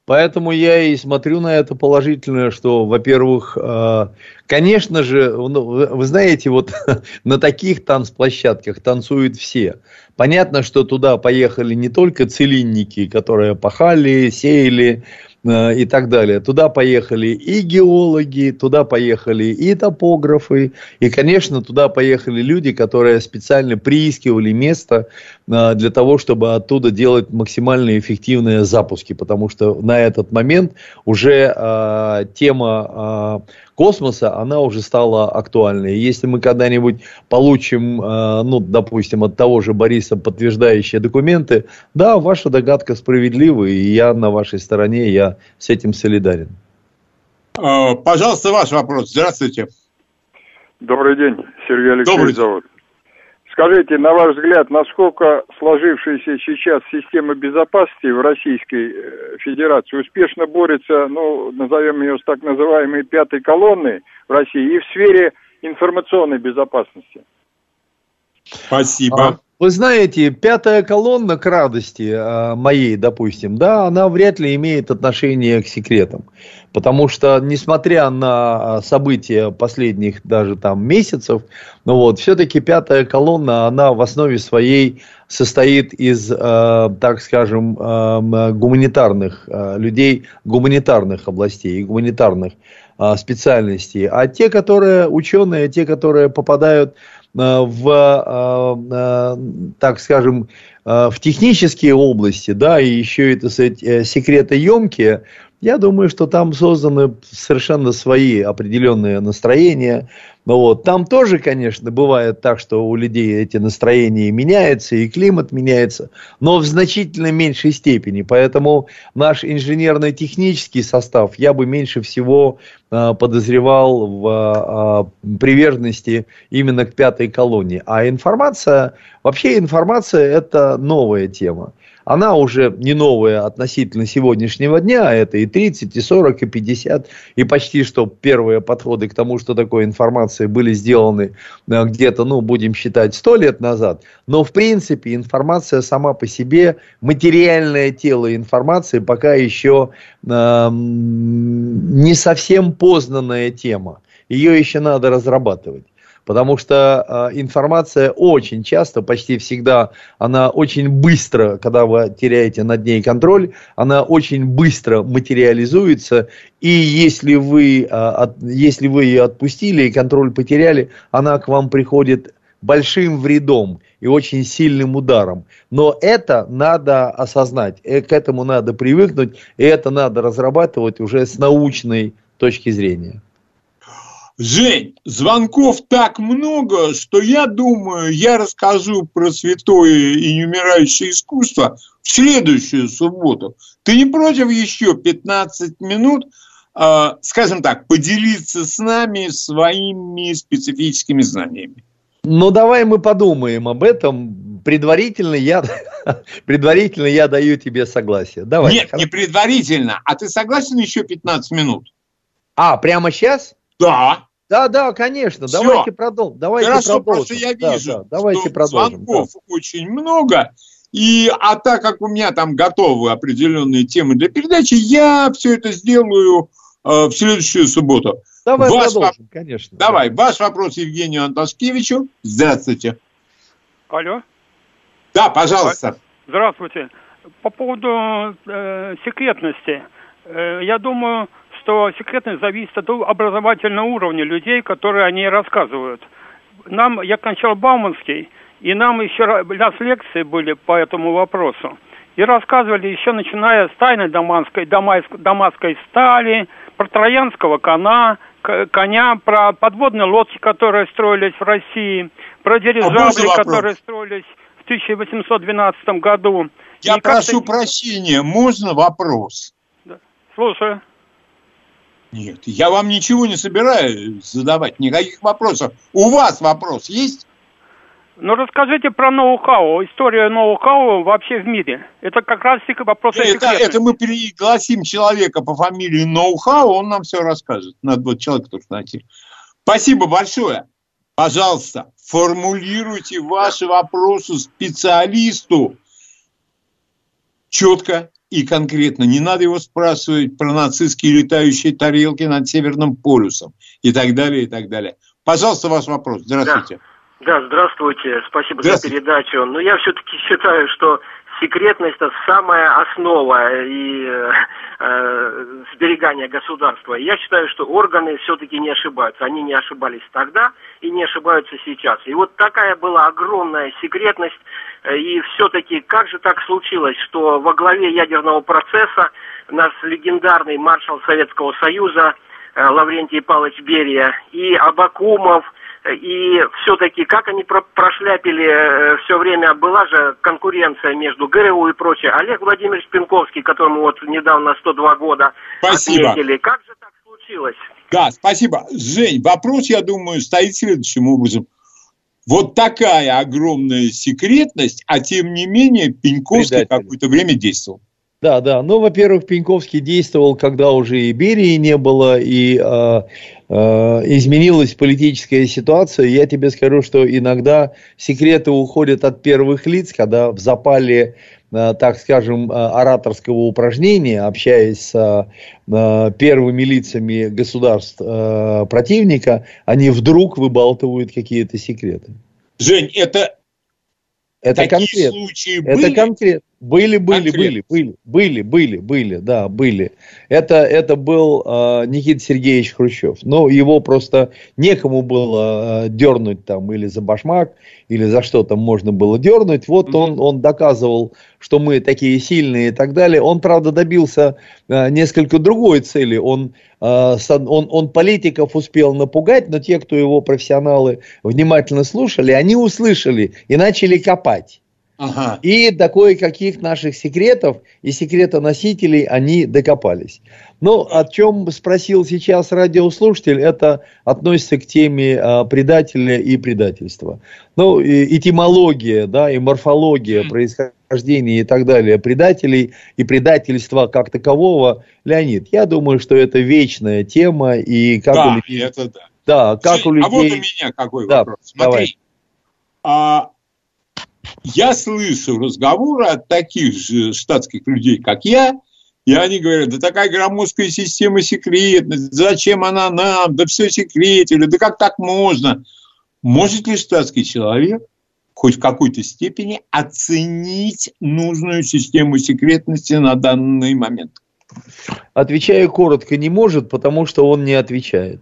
Поэтому я и смотрю на это положительно, что, во-первых, э, конечно же, ну, вы знаете, вот на таких танцплощадках танцуют все. Понятно, что туда поехали не только целинники, которые пахали, сеяли, и так далее. Туда поехали и геологи, туда поехали и топографы, и, конечно, туда поехали люди, которые специально приискивали место э, для того, чтобы оттуда делать максимально эффективные запуски, потому что на этот момент уже э, тема э, космоса, она уже стала актуальной. Если мы когда-нибудь получим, э, ну, допустим, от того же Бориса подтверждающие документы, да, ваша догадка справедлива, и я на вашей стороне, я с этим солидарен. Э, пожалуйста, ваш вопрос. Здравствуйте. Добрый день, Сергей Алексеевич Добрый. зовут. Скажите, на ваш взгляд, насколько сложившаяся сейчас система безопасности в Российской э, Федерации успешно борется, ну, назовем ее с так называемой пятой колонной в России и в сфере информационной безопасности? Спасибо. А, вы знаете, пятая колонна к радости а, моей, допустим, да, она вряд ли имеет отношение к секретам. Потому что, несмотря на а, события последних даже там месяцев, ну вот, все-таки пятая колонна, она в основе своей состоит из, э, так скажем, гуманитарных людей, гуманитарных областей, гуманитарных э, специальностей. А те, которые ученые, те, которые попадают в, э, э, так скажем, в технические области, да, и еще это секретоемкие, я думаю, что там созданы совершенно свои определенные настроения. Но вот там тоже, конечно, бывает так, что у людей эти настроения меняются, и климат меняется, но в значительно меньшей степени. Поэтому наш инженерно-технический состав я бы меньше всего э, подозревал в э, приверженности именно к пятой колонии. А информация, вообще информация это новая тема она уже не новая относительно сегодняшнего дня, а это и 30, и 40, и 50, и почти что первые подходы к тому, что такое информация, были сделаны э, где-то, ну, будем считать, 100 лет назад. Но, в принципе, информация сама по себе, материальное тело информации пока еще э, не совсем познанная тема. Ее еще надо разрабатывать. Потому что э, информация очень часто, почти всегда, она очень быстро, когда вы теряете над ней контроль, она очень быстро материализуется. И если вы, от, если вы ее отпустили и контроль потеряли, она к вам приходит большим вредом и очень сильным ударом. Но это надо осознать, э, к этому надо привыкнуть, и это надо разрабатывать уже с научной точки зрения. Жень, звонков так много, что я думаю, я расскажу про святое и неумирающее искусство в следующую субботу. Ты не против еще 15 минут, э, скажем так, поделиться с нами своими специфическими знаниями? Ну, давай мы подумаем об этом. Предварительно я, предварительно я даю тебе согласие. Давай. Нет, не предварительно. А ты согласен еще 15 минут? А, прямо сейчас? Да. Да, да, конечно. Все. Давайте продолжим. Давайте Хорошо, продолжим. просто я вижу, да, да. Давайте что продолжим. звонков да. очень много. И, а так как у меня там готовы определенные темы для передачи, я все это сделаю э, в следующую субботу. Давай ваш продолжим, воп... конечно. Давай, да. ваш вопрос Евгению Анташкевичу. Здравствуйте. Алло. Да, пожалуйста. Здравствуйте. По поводу э, секретности. Э, я думаю, что секретность зависит от образовательного уровня людей, которые о ней рассказывают. Нам, я кончал Бауманский, и нам еще раз лекции были по этому вопросу. И рассказывали еще начиная с тайной дамасской, дамасской стали, про троянского коня, коня, про подводные лодки, которые строились в России, про дирижабли, а которые строились в 1812 году. Я и прошу прощения, можно вопрос? Да. Слушаю. Нет, я вам ничего не собираюсь задавать, никаких вопросов. У вас вопрос есть? Ну, расскажите про ноу-хау, историю ноу-хау вообще в мире. Это как раз вопрос это, это мы пригласим человека по фамилии ноу-хау, он нам все расскажет. Надо будет человека только найти. Спасибо большое. Пожалуйста, формулируйте ваши вопросы специалисту четко и конкретно. Не надо его спрашивать про нацистские летающие тарелки над Северным полюсом и так далее, и так далее. Пожалуйста, ваш вопрос. Здравствуйте. Да. Да, здравствуйте, спасибо за передачу. Но я все-таки считаю, что секретность это самая основа и э, э, сберегания государства. Я считаю, что органы все-таки не ошибаются. Они не ошибались тогда и не ошибаются сейчас. И вот такая была огромная секретность. Э, и все-таки как же так случилось, что во главе ядерного процесса наш легендарный маршал Советского Союза э, Лаврентий Павлович Берия и Абакумов – и все-таки как они про прошляпили э, все время, была же конкуренция между ГРУ и прочее. Олег Владимирович Пинковский, которому вот недавно 102 года спасибо. отметили. Как же так случилось? Да, спасибо. Жень, вопрос, я думаю, стоит следующим образом. Вот такая огромная секретность, а тем не менее Пеньковский какое-то время действовал. Да, да. Ну, во-первых, Пеньковский действовал, когда уже и Берии не было, и э, э, изменилась политическая ситуация. Я тебе скажу, что иногда секреты уходят от первых лиц, когда в запале, так скажем, э, ораторского упражнения, общаясь с э, первыми лицами государств э, противника, они вдруг выбалтывают какие-то секреты. Жень, это это Такие конкрет. случаи были? Это конкретно. Были, были, были, были, были, были, были, да, были. Это, это был э, Никита Сергеевич Хрущев. Но его просто некому было э, дернуть там или за башмак, или за что там можно было дернуть. Вот mm-hmm. он, он доказывал, что мы такие сильные и так далее. Он, правда, добился э, несколько другой цели. Он, э, он, он политиков успел напугать, но те, кто его профессионалы внимательно слушали, они услышали и начали копать. Ага. И до кое-каких наших секретов и секретоносителей они докопались. Ну, о чем спросил сейчас радиослушатель, это относится к теме а, предателя и предательства. Ну, и, этимология, да, и морфология происхождения и так далее предателей и предательства как такового, Леонид, я думаю, что это вечная тема и как да, у людей... это да. Да, как Жень, у людей... А вот у меня какой да, вопрос. Смотри, давай. а я слышу разговоры от таких же штатских людей, как я, и они говорят, да такая громоздкая система секретности, зачем она нам, да все секретили, да как так можно? Может ли штатский человек хоть в какой-то степени оценить нужную систему секретности на данный момент? Отвечаю коротко, не может, потому что он не отвечает.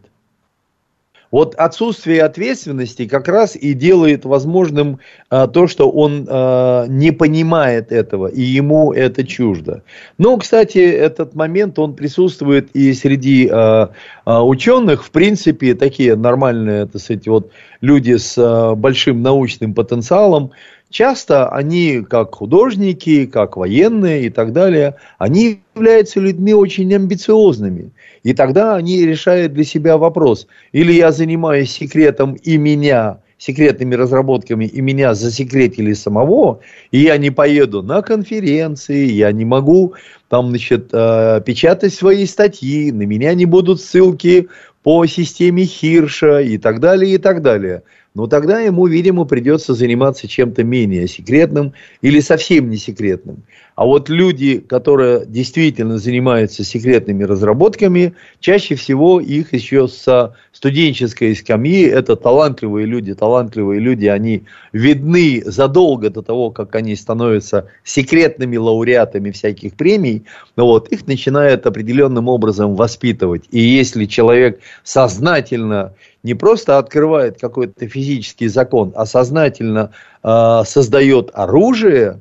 Вот отсутствие ответственности как раз и делает возможным а, то, что он а, не понимает этого, и ему это чуждо. Но, кстати, этот момент, он присутствует и среди а, а, ученых, в принципе, такие нормальные, так сказать, вот люди с а, большим научным потенциалом, часто они, как художники, как военные и так далее, они являются людьми очень амбициозными. И тогда они решают для себя вопрос, или я занимаюсь секретом и меня, секретными разработками, и меня засекретили самого, и я не поеду на конференции, я не могу там, значит, э, печатать свои статьи, на меня не будут ссылки по системе Хирша и так далее, и так далее. Но тогда ему, видимо, придется заниматься чем-то менее секретным или совсем не секретным. А вот люди, которые действительно занимаются секретными разработками, чаще всего их еще с студенческой скамьи, это талантливые люди, талантливые люди, они видны задолго до того, как они становятся секретными лауреатами всяких премий, вот, их начинают определенным образом воспитывать. И если человек сознательно не просто открывает какой-то физический закон, а сознательно э, создает оружие,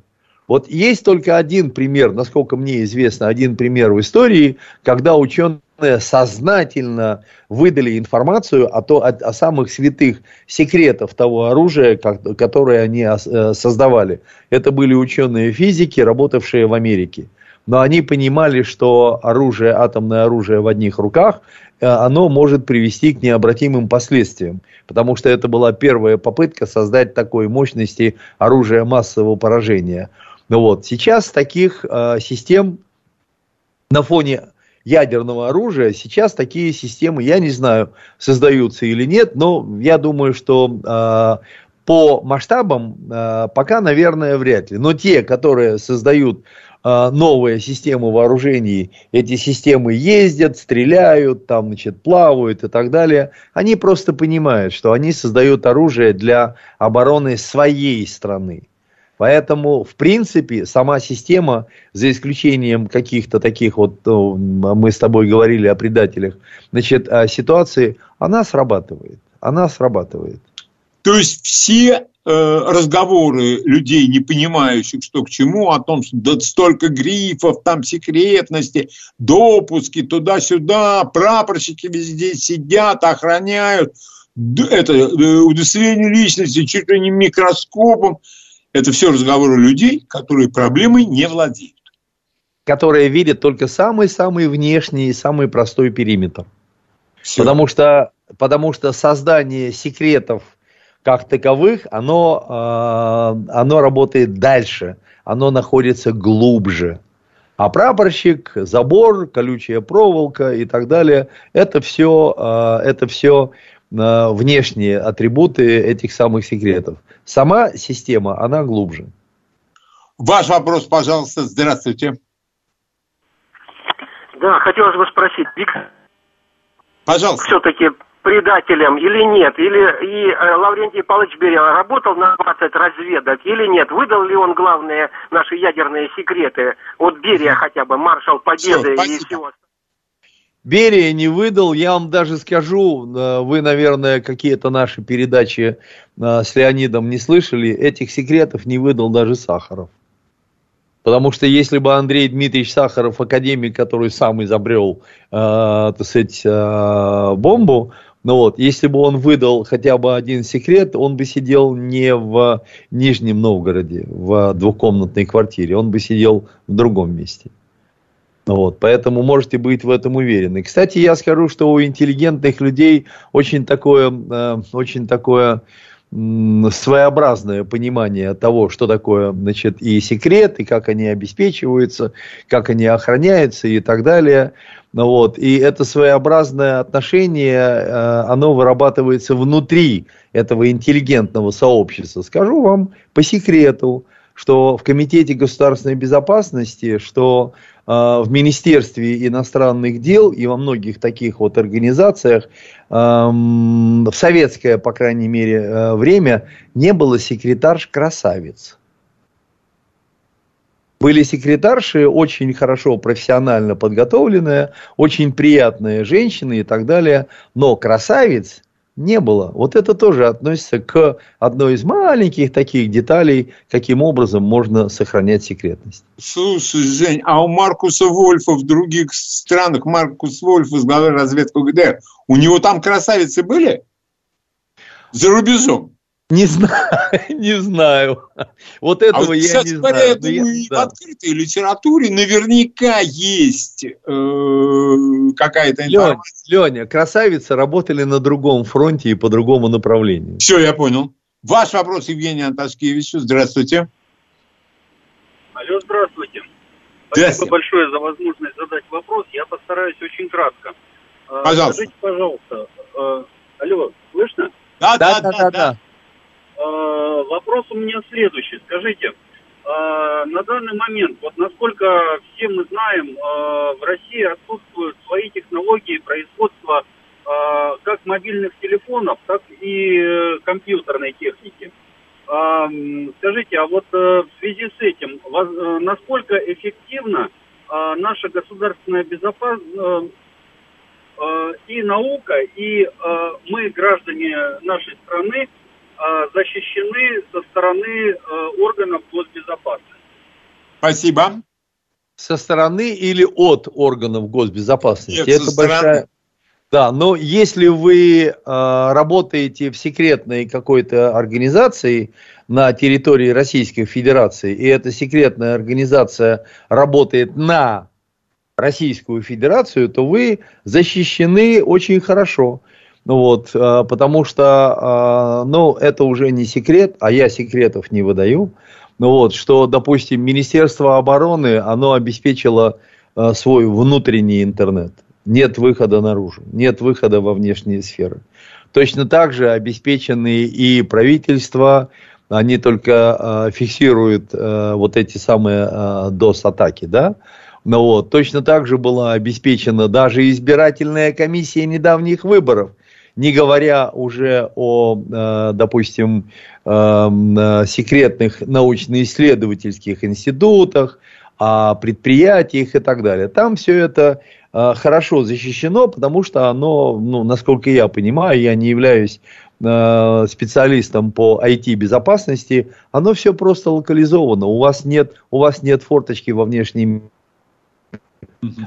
вот есть только один пример, насколько мне известно, один пример в истории, когда ученые сознательно выдали информацию о, то, о, о самых святых секретах того оружия, как, которое они э, создавали. Это были ученые физики, работавшие в Америке. Но они понимали, что оружие, атомное оружие в одних руках Э, оно может привести к необратимым последствиям. Потому что это была первая попытка создать такой мощности оружия массового поражения. Ну вот, сейчас таких э, систем на фоне ядерного оружия, сейчас такие системы, я не знаю, создаются или нет, но я думаю, что э, по масштабам э, пока, наверное, вряд ли. Но те, которые создают новые системы вооружений, эти системы ездят, стреляют, там, значит, плавают и так далее, они просто понимают, что они создают оружие для обороны своей страны. Поэтому, в принципе, сама система, за исключением каких-то таких вот, ну, мы с тобой говорили о предателях, значит, ситуации, она срабатывает. Она срабатывает. То есть все разговоры людей, не понимающих, что к чему, о том, что да, столько грифов, там секретности, допуски туда-сюда, прапорщики везде сидят, охраняют, это э, удостоверение личности чуть ли не микроскопом. Это все разговоры людей, которые проблемой не владеют. Которые видят только самый-самый внешний и самый простой периметр. Все. Потому что, потому что создание секретов – как таковых, оно, э, оно работает дальше, оно находится глубже. А прапорщик, забор, колючая проволока и так далее, это все, э, это все э, внешние атрибуты этих самых секретов. Сама система, она глубже. Ваш вопрос, пожалуйста. Здравствуйте. Да, хотелось бы спросить, Пожалуйста. Все-таки предателем или нет? Или и э, Лаврентий Павлович Берия работал на 20 разведок или нет? Выдал ли он главные наши ядерные секреты? Вот Берия хотя бы, маршал Победы Все, и всего Берия не выдал, я вам даже скажу, э, вы, наверное, какие-то наши передачи э, с Леонидом не слышали, этих секретов не выдал даже Сахаров. Потому что если бы Андрей Дмитриевич Сахаров, академик, который сам изобрел, э, так сказать, э, бомбу, ну вот, если бы он выдал хотя бы один секрет, он бы сидел не в Нижнем Новгороде, в двухкомнатной квартире, он бы сидел в другом месте. Ну вот, поэтому можете быть в этом уверены. Кстати, я скажу, что у интеллигентных людей очень такое, э, очень такое своеобразное понимание того, что такое значит, и секрет, и как они обеспечиваются, как они охраняются и так далее. Вот. И это своеобразное отношение, э, оно вырабатывается внутри этого интеллигентного сообщества. Скажу вам по секрету, что в Комитете государственной безопасности, что в Министерстве иностранных дел и во многих таких вот организациях эм, в советское, по крайней мере, э, время не было секретарш красавиц. Были секретарши очень хорошо профессионально подготовленные, очень приятные женщины и так далее, но красавиц не было. Вот это тоже относится к одной из маленьких таких деталей, каким образом можно сохранять секретность. Слушай, Жень, а у Маркуса Вольфа в других странах, Маркус Вольф возглавлял разведку ГДР, у него там красавицы были? За рубежом? Не знаю, не знаю. Вот этого а вот я не говоря, знаю. Я думаю, я, да. в открытой литературе наверняка есть э, какая-то информация. Леня, Леня, красавицы работали на другом фронте и по другому направлению. Все, я понял. Ваш вопрос, Евгений Анташкевичу. Здравствуйте. Алло, здравствуйте. Спасибо большое за возможность задать вопрос. Я постараюсь очень кратко. А, пожалуйста. Скажите, пожалуйста, э, алло, слышно? Да, да, да, да. да. да. Э, вопрос у меня следующий. Скажите, э, на данный момент, вот насколько все мы знаем, э, в России отсутствуют свои технологии производства как мобильных телефонов, так и э, компьютерной техники. Скажите, а вот э, в связи с этим, э, насколько эффективно наша государственная безопасность и наука, и мы, граждане нашей страны, защищены со стороны э, органов госбезопасности. Спасибо. Со стороны или от органов госбезопасности? Нет, Это большая... Да, но если вы э, работаете в секретной какой-то организации на территории Российской Федерации, и эта секретная организация работает на Российскую Федерацию, то вы защищены очень хорошо. Ну вот, а, потому что, а, ну, это уже не секрет, а я секретов не выдаю. Ну вот, что, допустим, Министерство обороны, оно обеспечило а, свой внутренний интернет. Нет выхода наружу, нет выхода во внешние сферы. Точно так же обеспечены и правительства, они только фиксируют вот эти самые DOS-атаки, да, ну вот, точно так же была обеспечена даже избирательная комиссия недавних выборов, не говоря уже о, э, допустим, э, э, секретных научно-исследовательских институтах, о предприятиях и так далее. Там все это хорошо защищено, потому что оно, ну, насколько я понимаю, я не являюсь специалистом по IT-безопасности, оно все просто локализовано. У вас нет, у вас нет форточки во внешнем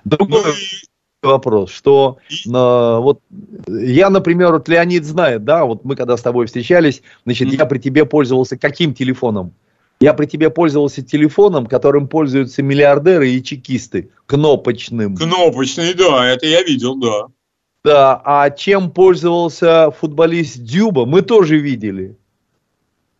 Другое, ну вопрос, что э, вот я, например, вот Леонид знает, да, вот мы когда с тобой встречались, значит, я при тебе пользовался каким телефоном? Я при тебе пользовался телефоном, которым пользуются миллиардеры и чекисты, кнопочным. Кнопочный, да, это я видел, да. Да, а чем пользовался футболист Дюба, мы тоже видели.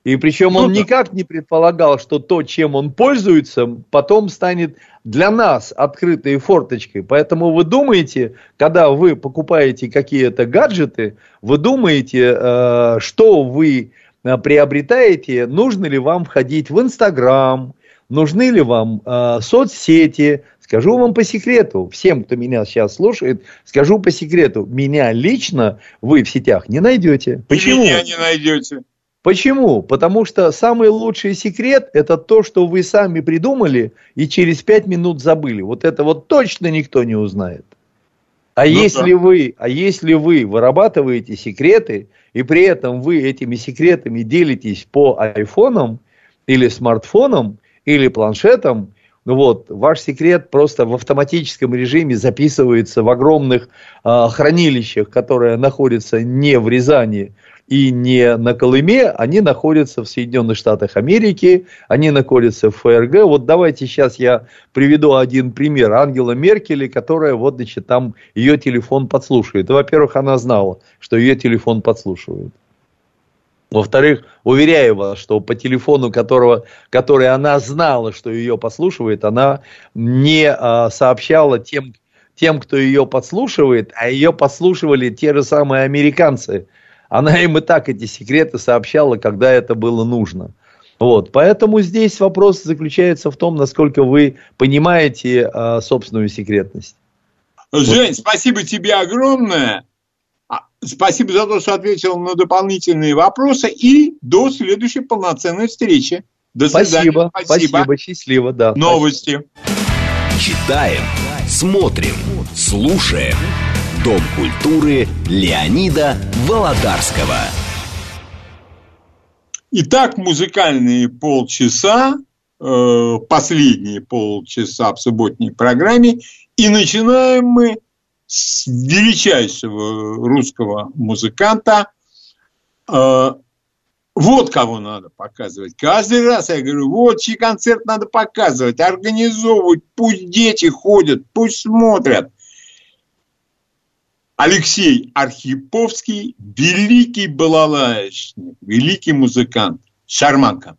И причем ну, он да. никак не предполагал, что то, чем он пользуется, потом станет для нас открытой форточкой. Поэтому вы думаете, когда вы покупаете какие-то гаджеты, вы думаете, э, что вы э, приобретаете, нужно ли вам входить в Инстаграм, нужны ли вам э, соцсети. Скажу вам по секрету, всем, кто меня сейчас слушает, скажу по секрету, меня лично вы в сетях не найдете. Почему? Меня не найдете. Почему? Потому что самый лучший секрет – это то, что вы сами придумали и через пять минут забыли. Вот это вот точно никто не узнает. А ну, если да. вы, а если вы вырабатываете секреты и при этом вы этими секретами делитесь по айфонам или смартфонам или планшетам, ну вот, ваш секрет просто в автоматическом режиме записывается в огромных э, хранилищах, которые находятся не в Рязани, и не на Колыме, они находятся в Соединенных Штатах Америки, они находятся в ФРГ. Вот давайте сейчас я приведу один пример. Ангела Меркель, которая вот, значит, там ее телефон подслушивает. Во-первых, она знала, что ее телефон подслушивают. Во-вторых, уверяю вас, что по телефону, которого, который она знала, что ее подслушивает, она не а, сообщала тем, тем, кто ее подслушивает, а ее подслушивали те же самые американцы, она им и так эти секреты сообщала, когда это было нужно. Вот, поэтому здесь вопрос заключается в том, насколько вы понимаете э, собственную секретность. Жень, вот. спасибо тебе огромное. А, спасибо за то, что ответил на дополнительные вопросы. И до следующей полноценной встречи. До свидания. Спасибо. Спасибо. спасибо счастливо, да. Новости. Читаем, смотрим, слушаем. Дом культуры Леонида Володарского. Итак, музыкальные полчаса, э, последние полчаса в субботней программе. И начинаем мы с величайшего русского музыканта. Э, вот кого надо показывать. Каждый раз я говорю, вот чей концерт надо показывать, организовывать, пусть дети ходят, пусть смотрят. Алексей Архиповский, великий балалаечник, великий музыкант, шарманка.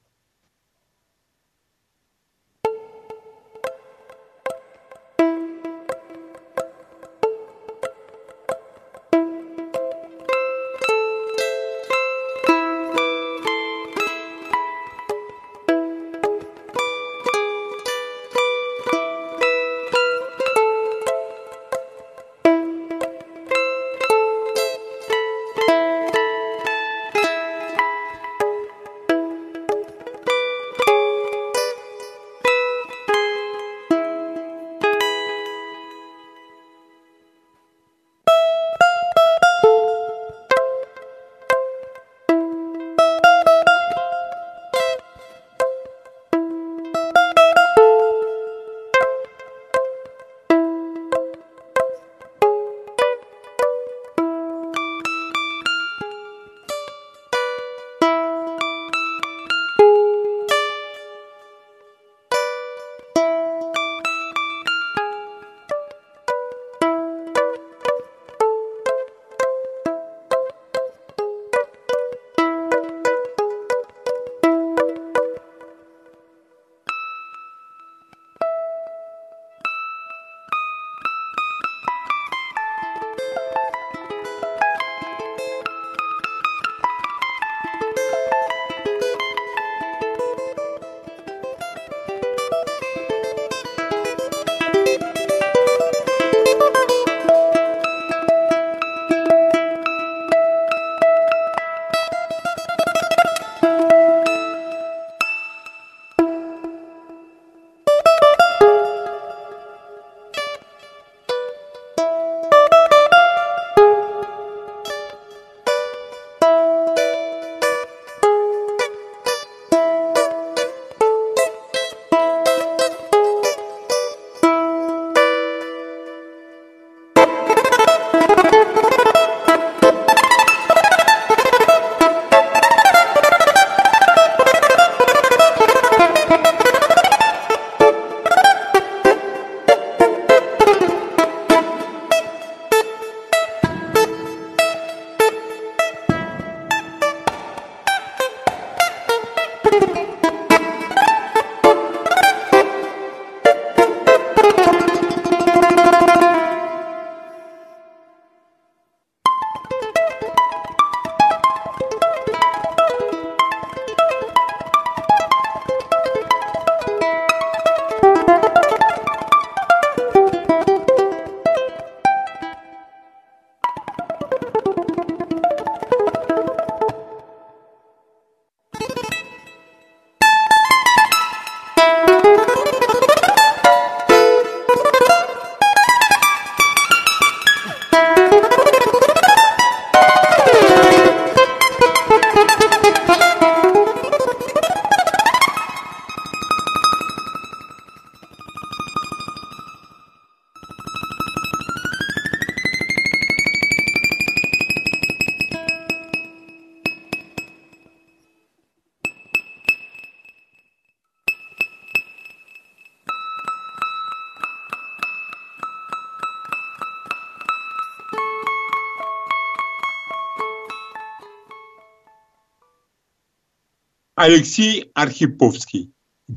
Алексей Архиповский,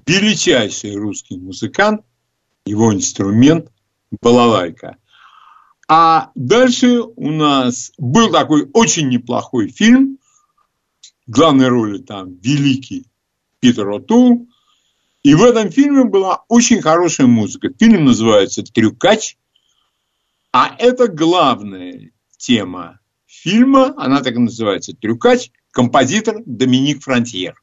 величайший русский музыкант, его инструмент – балалайка. А дальше у нас был такой очень неплохой фильм, в главной роли там великий Питер Отул, и в этом фильме была очень хорошая музыка. Фильм называется «Трюкач», а это главная тема фильма, она так и называется «Трюкач», композитор Доминик Фронтьер.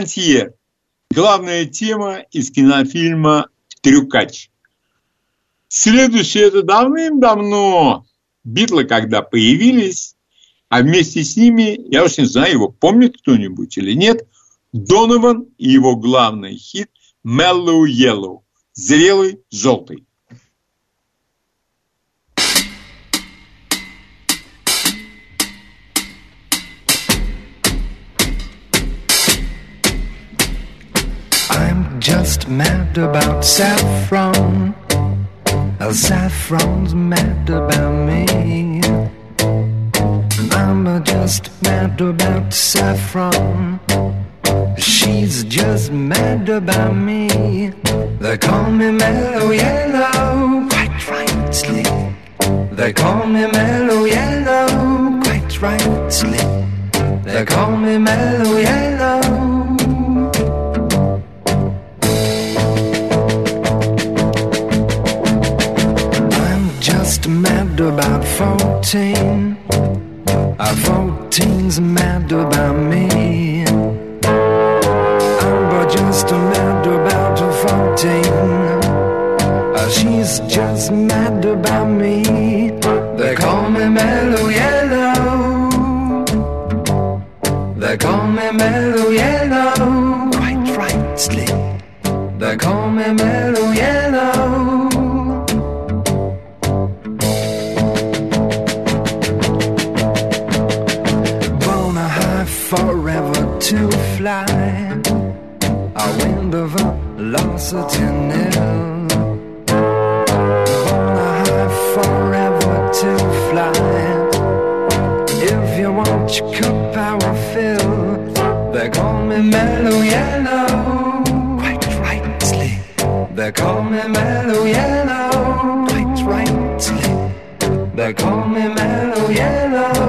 Фронтьер. Главная тема из кинофильма «Трюкач». Следующее это давным-давно. Битлы когда появились, а вместе с ними, я уж не знаю, его помнит кто-нибудь или нет, Донован и его главный хит «Mellow Yellow» – «Зрелый желтый». Just mad about saffron. Saffron's mad about me. I'm just mad about saffron. She's just mad about me. They call me mellow yellow, quite rightly. They call me mellow yellow, quite rightly. They call me mellow yellow. Mad about 14. Our 14's mad about me. I'm just mad about 14. Uh, she's just mad about me. They call me Mellow Yellow. They call me Mellow Yellow. Quite rightly. They call me Mellow Yellow. Velocity nil. Born high forever to fly. If you want your cup, I will fill. They call me mellow yellow. Quite rightly. They call me mellow yellow. Quite rightly. They call me mellow yellow.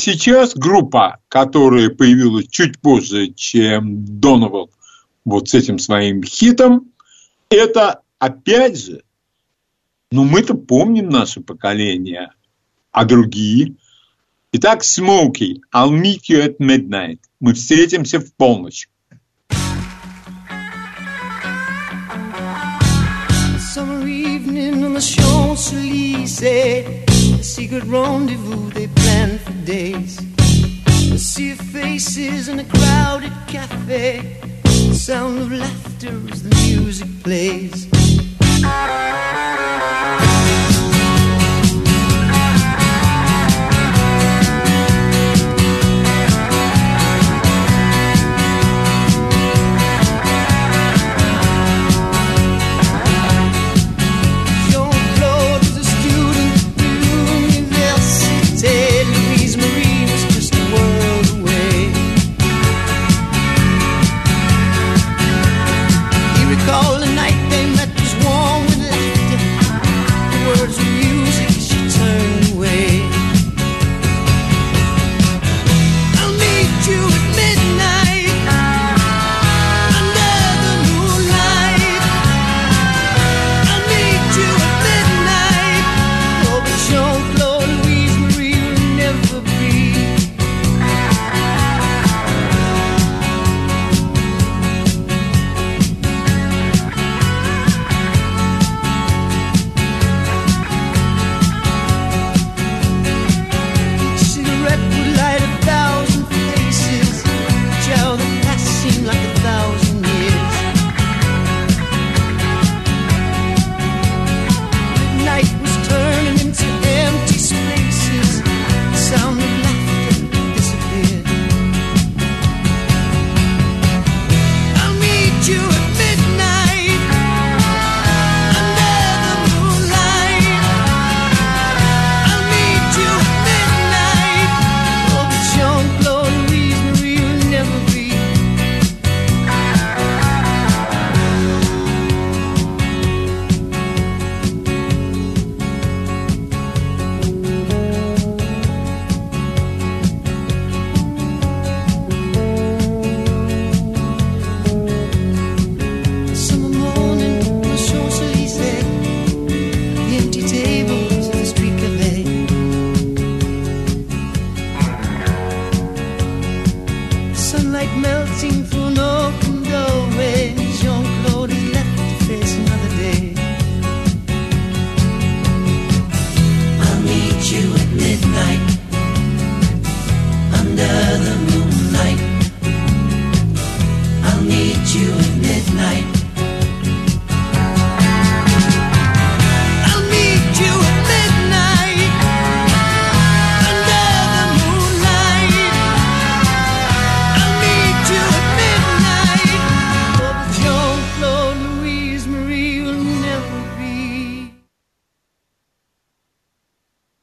Сейчас группа, которая появилась чуть позже, чем Донован, вот с этим своим хитом, это опять же, ну мы-то помним наше поколение, а другие. Итак, Смоки, I'll meet you at midnight. Мы встретимся в полночь. secret rendezvous they planned days. A sea of faces in a crowded cafe. The sound of laughter as the music plays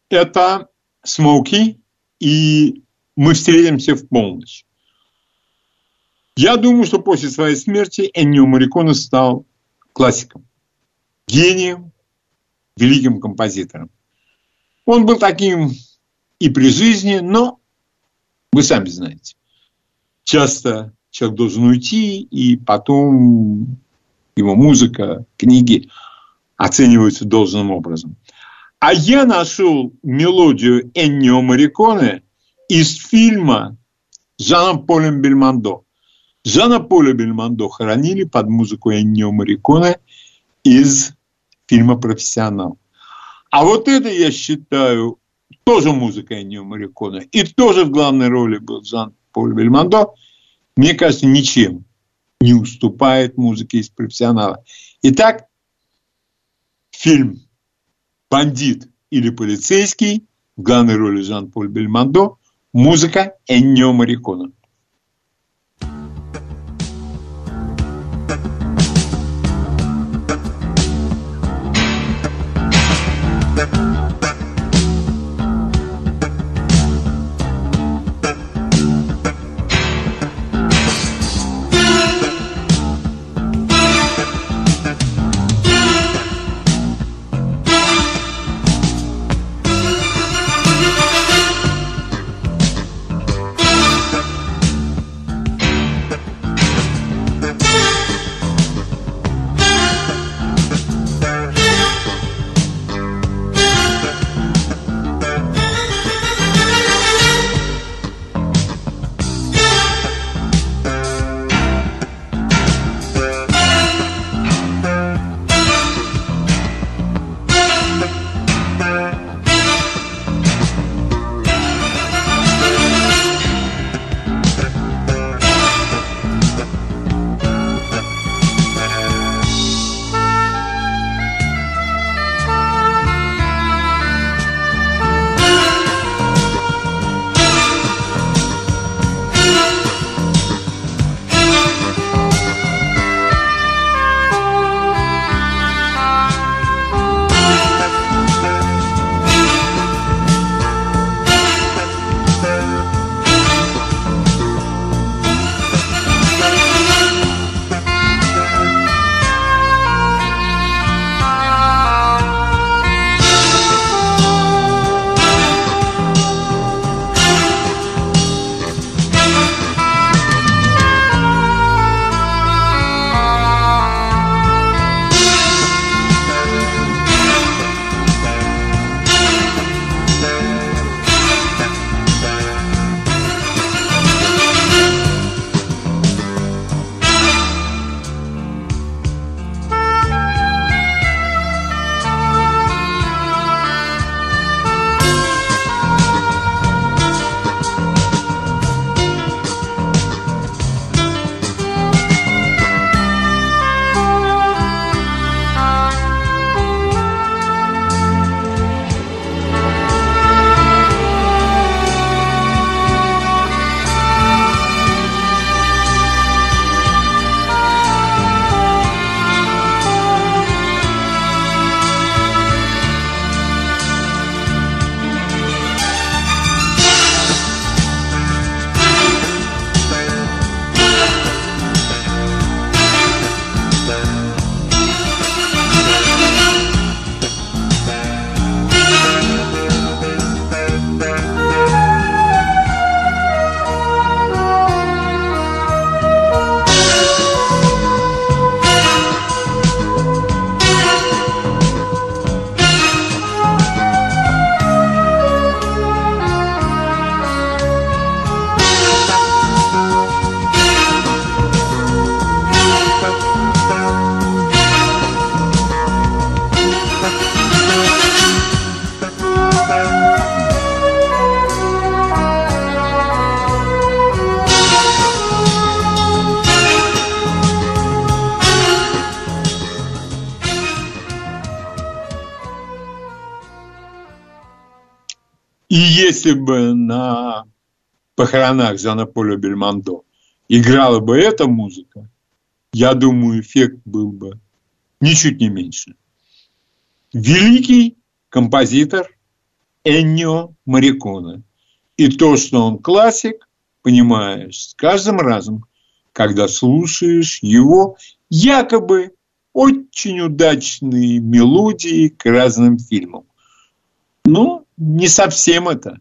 это «Смоки» и «Мы встретимся в полночь». Я думаю, что после своей смерти Эннио Мариконе стал классиком, гением, великим композитором. Он был таким и при жизни, но вы сами знаете, часто человек должен уйти, и потом его музыка, книги оцениваются должным образом. А я нашел мелодию Эннио Мариконе из фильма Жана Полем Бельмондо. Жана Поля Бельмондо хоронили под музыку Эннио Мариконе из фильма «Профессионал». А вот это, я считаю, тоже музыка Эннио Мариконе. И тоже в главной роли был Жан Поль Бельмондо. Мне кажется, ничем не уступает музыке из «Профессионала». Итак, фильм «Бандит» или «Полицейский» в главной роли Жан-Поль Бельмондо, музыка Эннио Марикона. Если бы на похоронах Жана Поля Бельмондо играла бы эта музыка, я думаю, эффект был бы ничуть не меньше. Великий композитор Эннио Мариконе. И то, что он классик, понимаешь с каждым разом, когда слушаешь его якобы очень удачные мелодии к разным фильмам. Но не совсем это.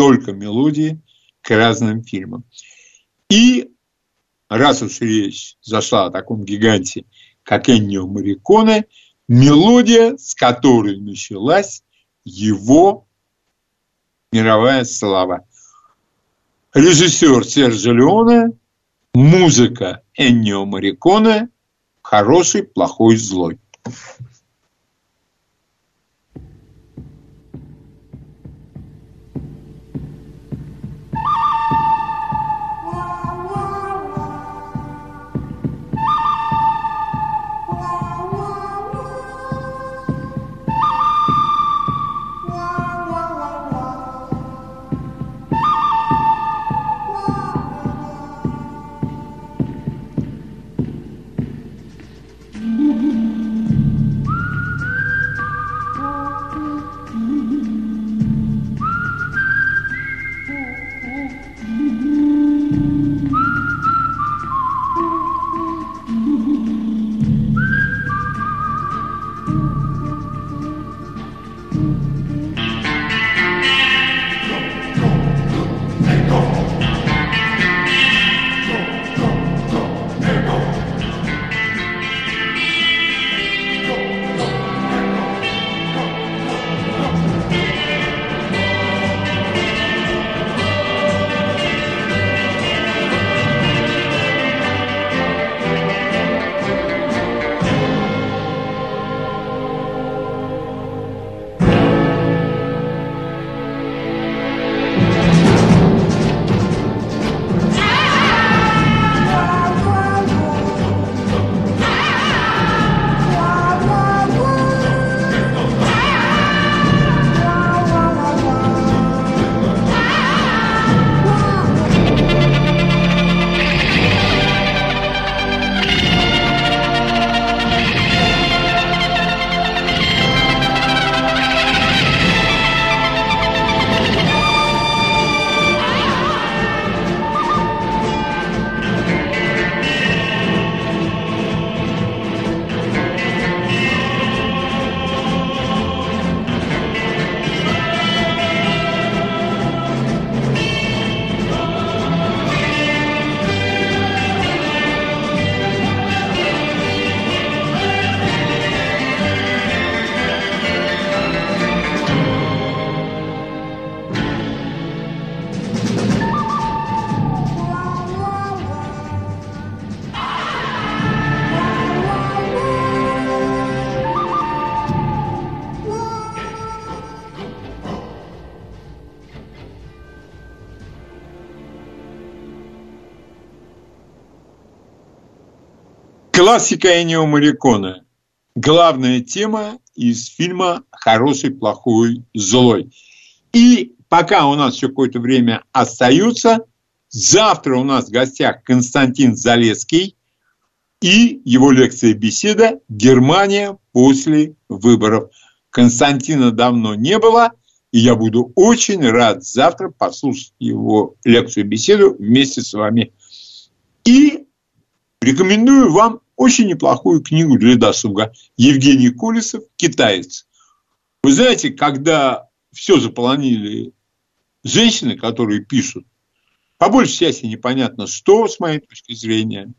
Только мелодии к разным фильмам. И раз уж речь зашла о таком гиганте, как Эннио Мариконе, мелодия, с которой началась его мировая слава. Режиссер Серджо Леоне, музыка Эннио Мариконе, хороший, плохой, злой. Классика Энио Марикона. Главная тема из фильма «Хороший, плохой, злой». И пока у нас еще какое-то время остается, завтра у нас в гостях Константин Залеский и его лекция-беседа «Германия после выборов». Константина давно не было, и я буду очень рад завтра послушать его лекцию-беседу вместе с вами. И рекомендую вам очень неплохую книгу для досуга. Евгений Колесов «Китаец». Вы знаете, когда все заполонили женщины, которые пишут, по большей части непонятно, что, с моей точки зрения,